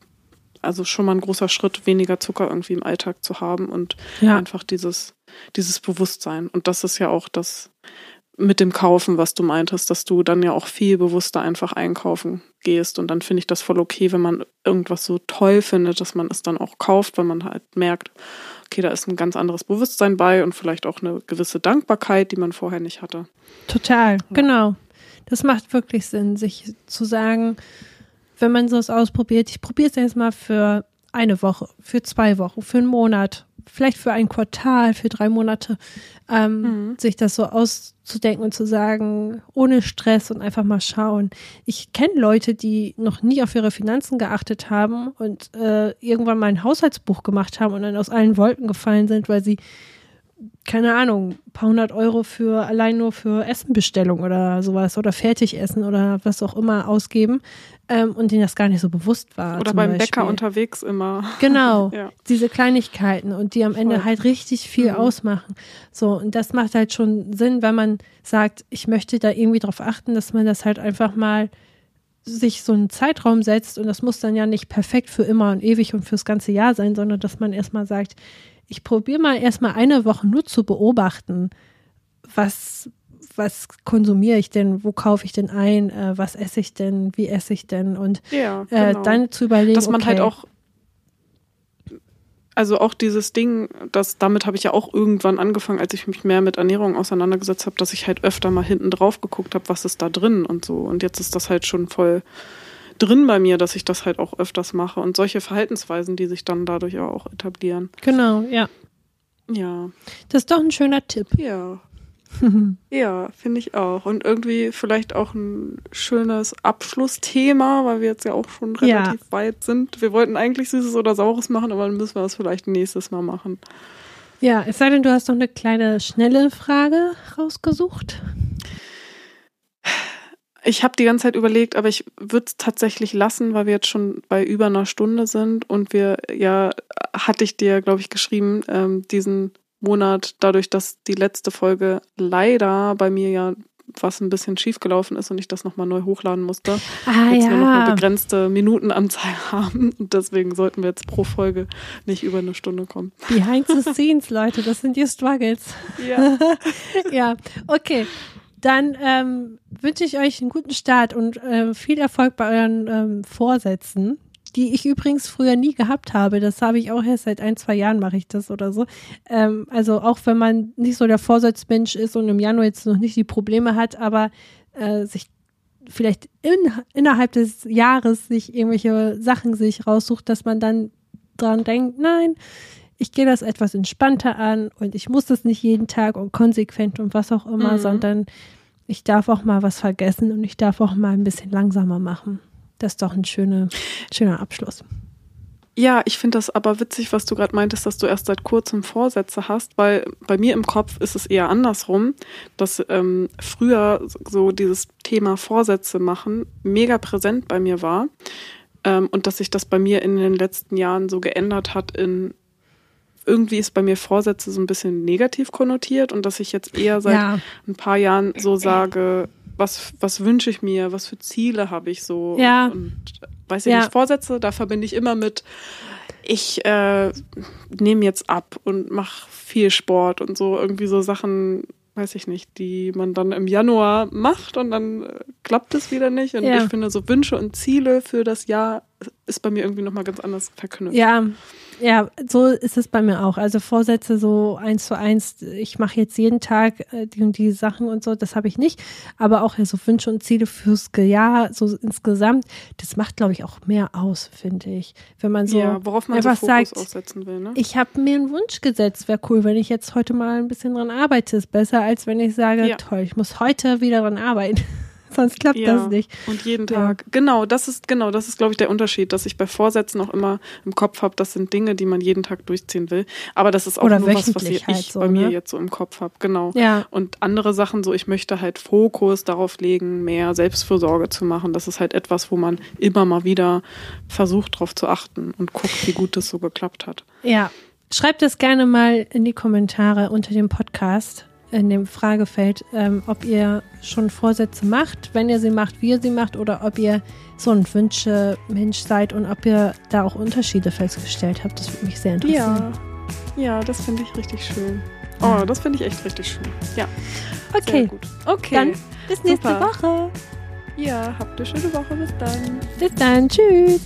also schon mal ein großer Schritt, weniger Zucker irgendwie im Alltag zu haben und ja. einfach dieses, dieses Bewusstsein. Und das ist ja auch das, mit dem Kaufen, was du meintest, dass du dann ja auch viel bewusster einfach einkaufen gehst. Und dann finde ich das voll okay, wenn man irgendwas so toll findet, dass man es dann auch kauft, weil man halt merkt, okay, da ist ein ganz anderes Bewusstsein bei und vielleicht auch eine gewisse Dankbarkeit, die man vorher nicht hatte. Total, ja. genau. Das macht wirklich Sinn, sich zu sagen, wenn man sowas ausprobiert, ich probiere es erstmal für eine Woche, für zwei Wochen, für einen Monat, vielleicht für ein Quartal, für drei Monate, ähm, mhm. sich das so auszudenken und zu sagen, ohne Stress und einfach mal schauen. Ich kenne Leute, die noch nie auf ihre Finanzen geachtet haben und äh, irgendwann mal ein Haushaltsbuch gemacht haben und dann aus allen Wolken gefallen sind, weil sie keine Ahnung, ein paar hundert Euro für allein nur für Essenbestellung oder sowas oder Fertigessen oder was auch immer ausgeben ähm, und denen das gar nicht so bewusst war. Oder beim Beispiel. Bäcker unterwegs immer. Genau, ja. diese Kleinigkeiten und die am Ende Voll. halt richtig viel mhm. ausmachen. So, und das macht halt schon Sinn, wenn man sagt, ich möchte da irgendwie drauf achten, dass man das halt einfach mal sich so einen Zeitraum setzt und das muss dann ja nicht perfekt für immer und ewig und fürs ganze Jahr sein, sondern dass man erstmal sagt, ich probiere mal erstmal eine Woche nur zu beobachten, was, was konsumiere ich denn, wo kaufe ich denn ein, äh, was esse ich denn, wie esse ich denn und ja, äh, genau. äh, dann zu überlegen, dass man halt okay, halt auch also auch dieses Ding, das damit habe ich ja auch irgendwann angefangen, als ich mich mehr mit Ernährung auseinandergesetzt habe, dass ich halt öfter mal hinten drauf geguckt habe, was ist da drin und so. Und jetzt ist das halt schon voll drin bei mir, dass ich das halt auch öfters mache und solche Verhaltensweisen, die sich dann dadurch auch etablieren. Genau, ja. Ja. Das ist doch ein schöner Tipp. Ja. ja, finde ich auch. Und irgendwie vielleicht auch ein schönes Abschlussthema, weil wir jetzt ja auch schon relativ ja. weit sind. Wir wollten eigentlich Süßes oder Saures machen, aber dann müssen wir das vielleicht nächstes Mal machen. Ja, es sei denn, du hast noch eine kleine, schnelle Frage rausgesucht. Ich habe die ganze Zeit überlegt, aber ich würde es tatsächlich lassen, weil wir jetzt schon bei über einer Stunde sind und wir ja, hatte ich dir, glaube ich, geschrieben, ähm, diesen Monat, dadurch, dass die letzte Folge leider bei mir ja was ein bisschen schief gelaufen ist und ich das nochmal neu hochladen musste, ah, jetzt ja. nur noch eine begrenzte Minutenanzahl haben. Und deswegen sollten wir jetzt pro Folge nicht über eine Stunde kommen. Behind the scenes, Leute, das sind die Struggles. Ja. ja, okay. Dann ähm, wünsche ich euch einen guten Start und äh, viel Erfolg bei euren ähm, Vorsätzen, die ich übrigens früher nie gehabt habe. Das habe ich auch erst seit ein, zwei Jahren mache ich das oder so. Ähm, also auch wenn man nicht so der Vorsatzmensch ist und im Januar jetzt noch nicht die Probleme hat, aber äh, sich vielleicht in, innerhalb des Jahres sich irgendwelche Sachen sich raussucht, dass man dann dran denkt, nein, ich gehe das etwas entspannter an und ich muss das nicht jeden Tag und konsequent und was auch immer, mhm. sondern ich darf auch mal was vergessen und ich darf auch mal ein bisschen langsamer machen. Das ist doch ein schöner, schöner Abschluss. Ja, ich finde das aber witzig, was du gerade meintest, dass du erst seit kurzem Vorsätze hast, weil bei mir im Kopf ist es eher andersrum, dass ähm, früher so dieses Thema Vorsätze machen mega präsent bei mir war ähm, und dass sich das bei mir in den letzten Jahren so geändert hat in irgendwie ist bei mir Vorsätze so ein bisschen negativ konnotiert und dass ich jetzt eher seit ja. ein paar Jahren so sage, was, was wünsche ich mir, was für Ziele habe ich so. Ja. Und weiß ich ja. nicht, Vorsätze, da verbinde ich immer mit, ich äh, nehme jetzt ab und mache viel Sport und so, irgendwie so Sachen, weiß ich nicht, die man dann im Januar macht und dann äh, klappt es wieder nicht. Und ja. ich finde, so Wünsche und Ziele für das Jahr ist bei mir irgendwie nochmal ganz anders verknüpft. Ja, ja, so ist es bei mir auch. Also Vorsätze so eins zu eins, ich mache jetzt jeden Tag äh, die und die Sachen und so, das habe ich nicht. Aber auch ja, so Wünsche und Ziele fürs Jahr, so insgesamt, das macht, glaube ich, auch mehr aus, finde ich. Wenn man so ja, worauf man einfach so sagt, aussetzen will, ne? ich habe mir einen Wunsch gesetzt, wäre cool, wenn ich jetzt heute mal ein bisschen dran arbeite. Ist besser, als wenn ich sage, ja. toll, ich muss heute wieder dran arbeiten. Sonst klappt Ja, das nicht. Und jeden Ja. Tag. Genau, das ist, genau, das ist, glaube ich, der Unterschied, dass ich bei Vorsätzen auch immer im Kopf habe, das sind Dinge, die man jeden Tag durchziehen will. Aber das ist auch Oder nur was, was ich halt so, bei mir ne? jetzt so im Kopf habe. Genau. Ja, Und andere Sachen, so ich möchte halt Fokus darauf legen, mehr Selbstfürsorge zu machen. Das ist halt etwas, wo man immer mal wieder versucht, darauf zu achten und guckt, wie gut das so geklappt hat. ja. Schreibt es gerne mal in die Kommentare unter dem Podcast, in dem Fragefeld, ähm, ob ihr schon Vorsätze macht, wenn ihr sie macht, wie ihr sie macht oder ob ihr so ein Wünsche-Mensch seid und ob ihr da auch Unterschiede festgestellt habt. Das würde mich sehr interessieren. Ja, ja, das finde ich richtig schön. Oh, das finde ich echt richtig schön. Ja, Okay, gut. Okay. dann bis nächste Super. Woche. ja, habt eine schöne Woche. Bis dann. Bis dann. Tschüss.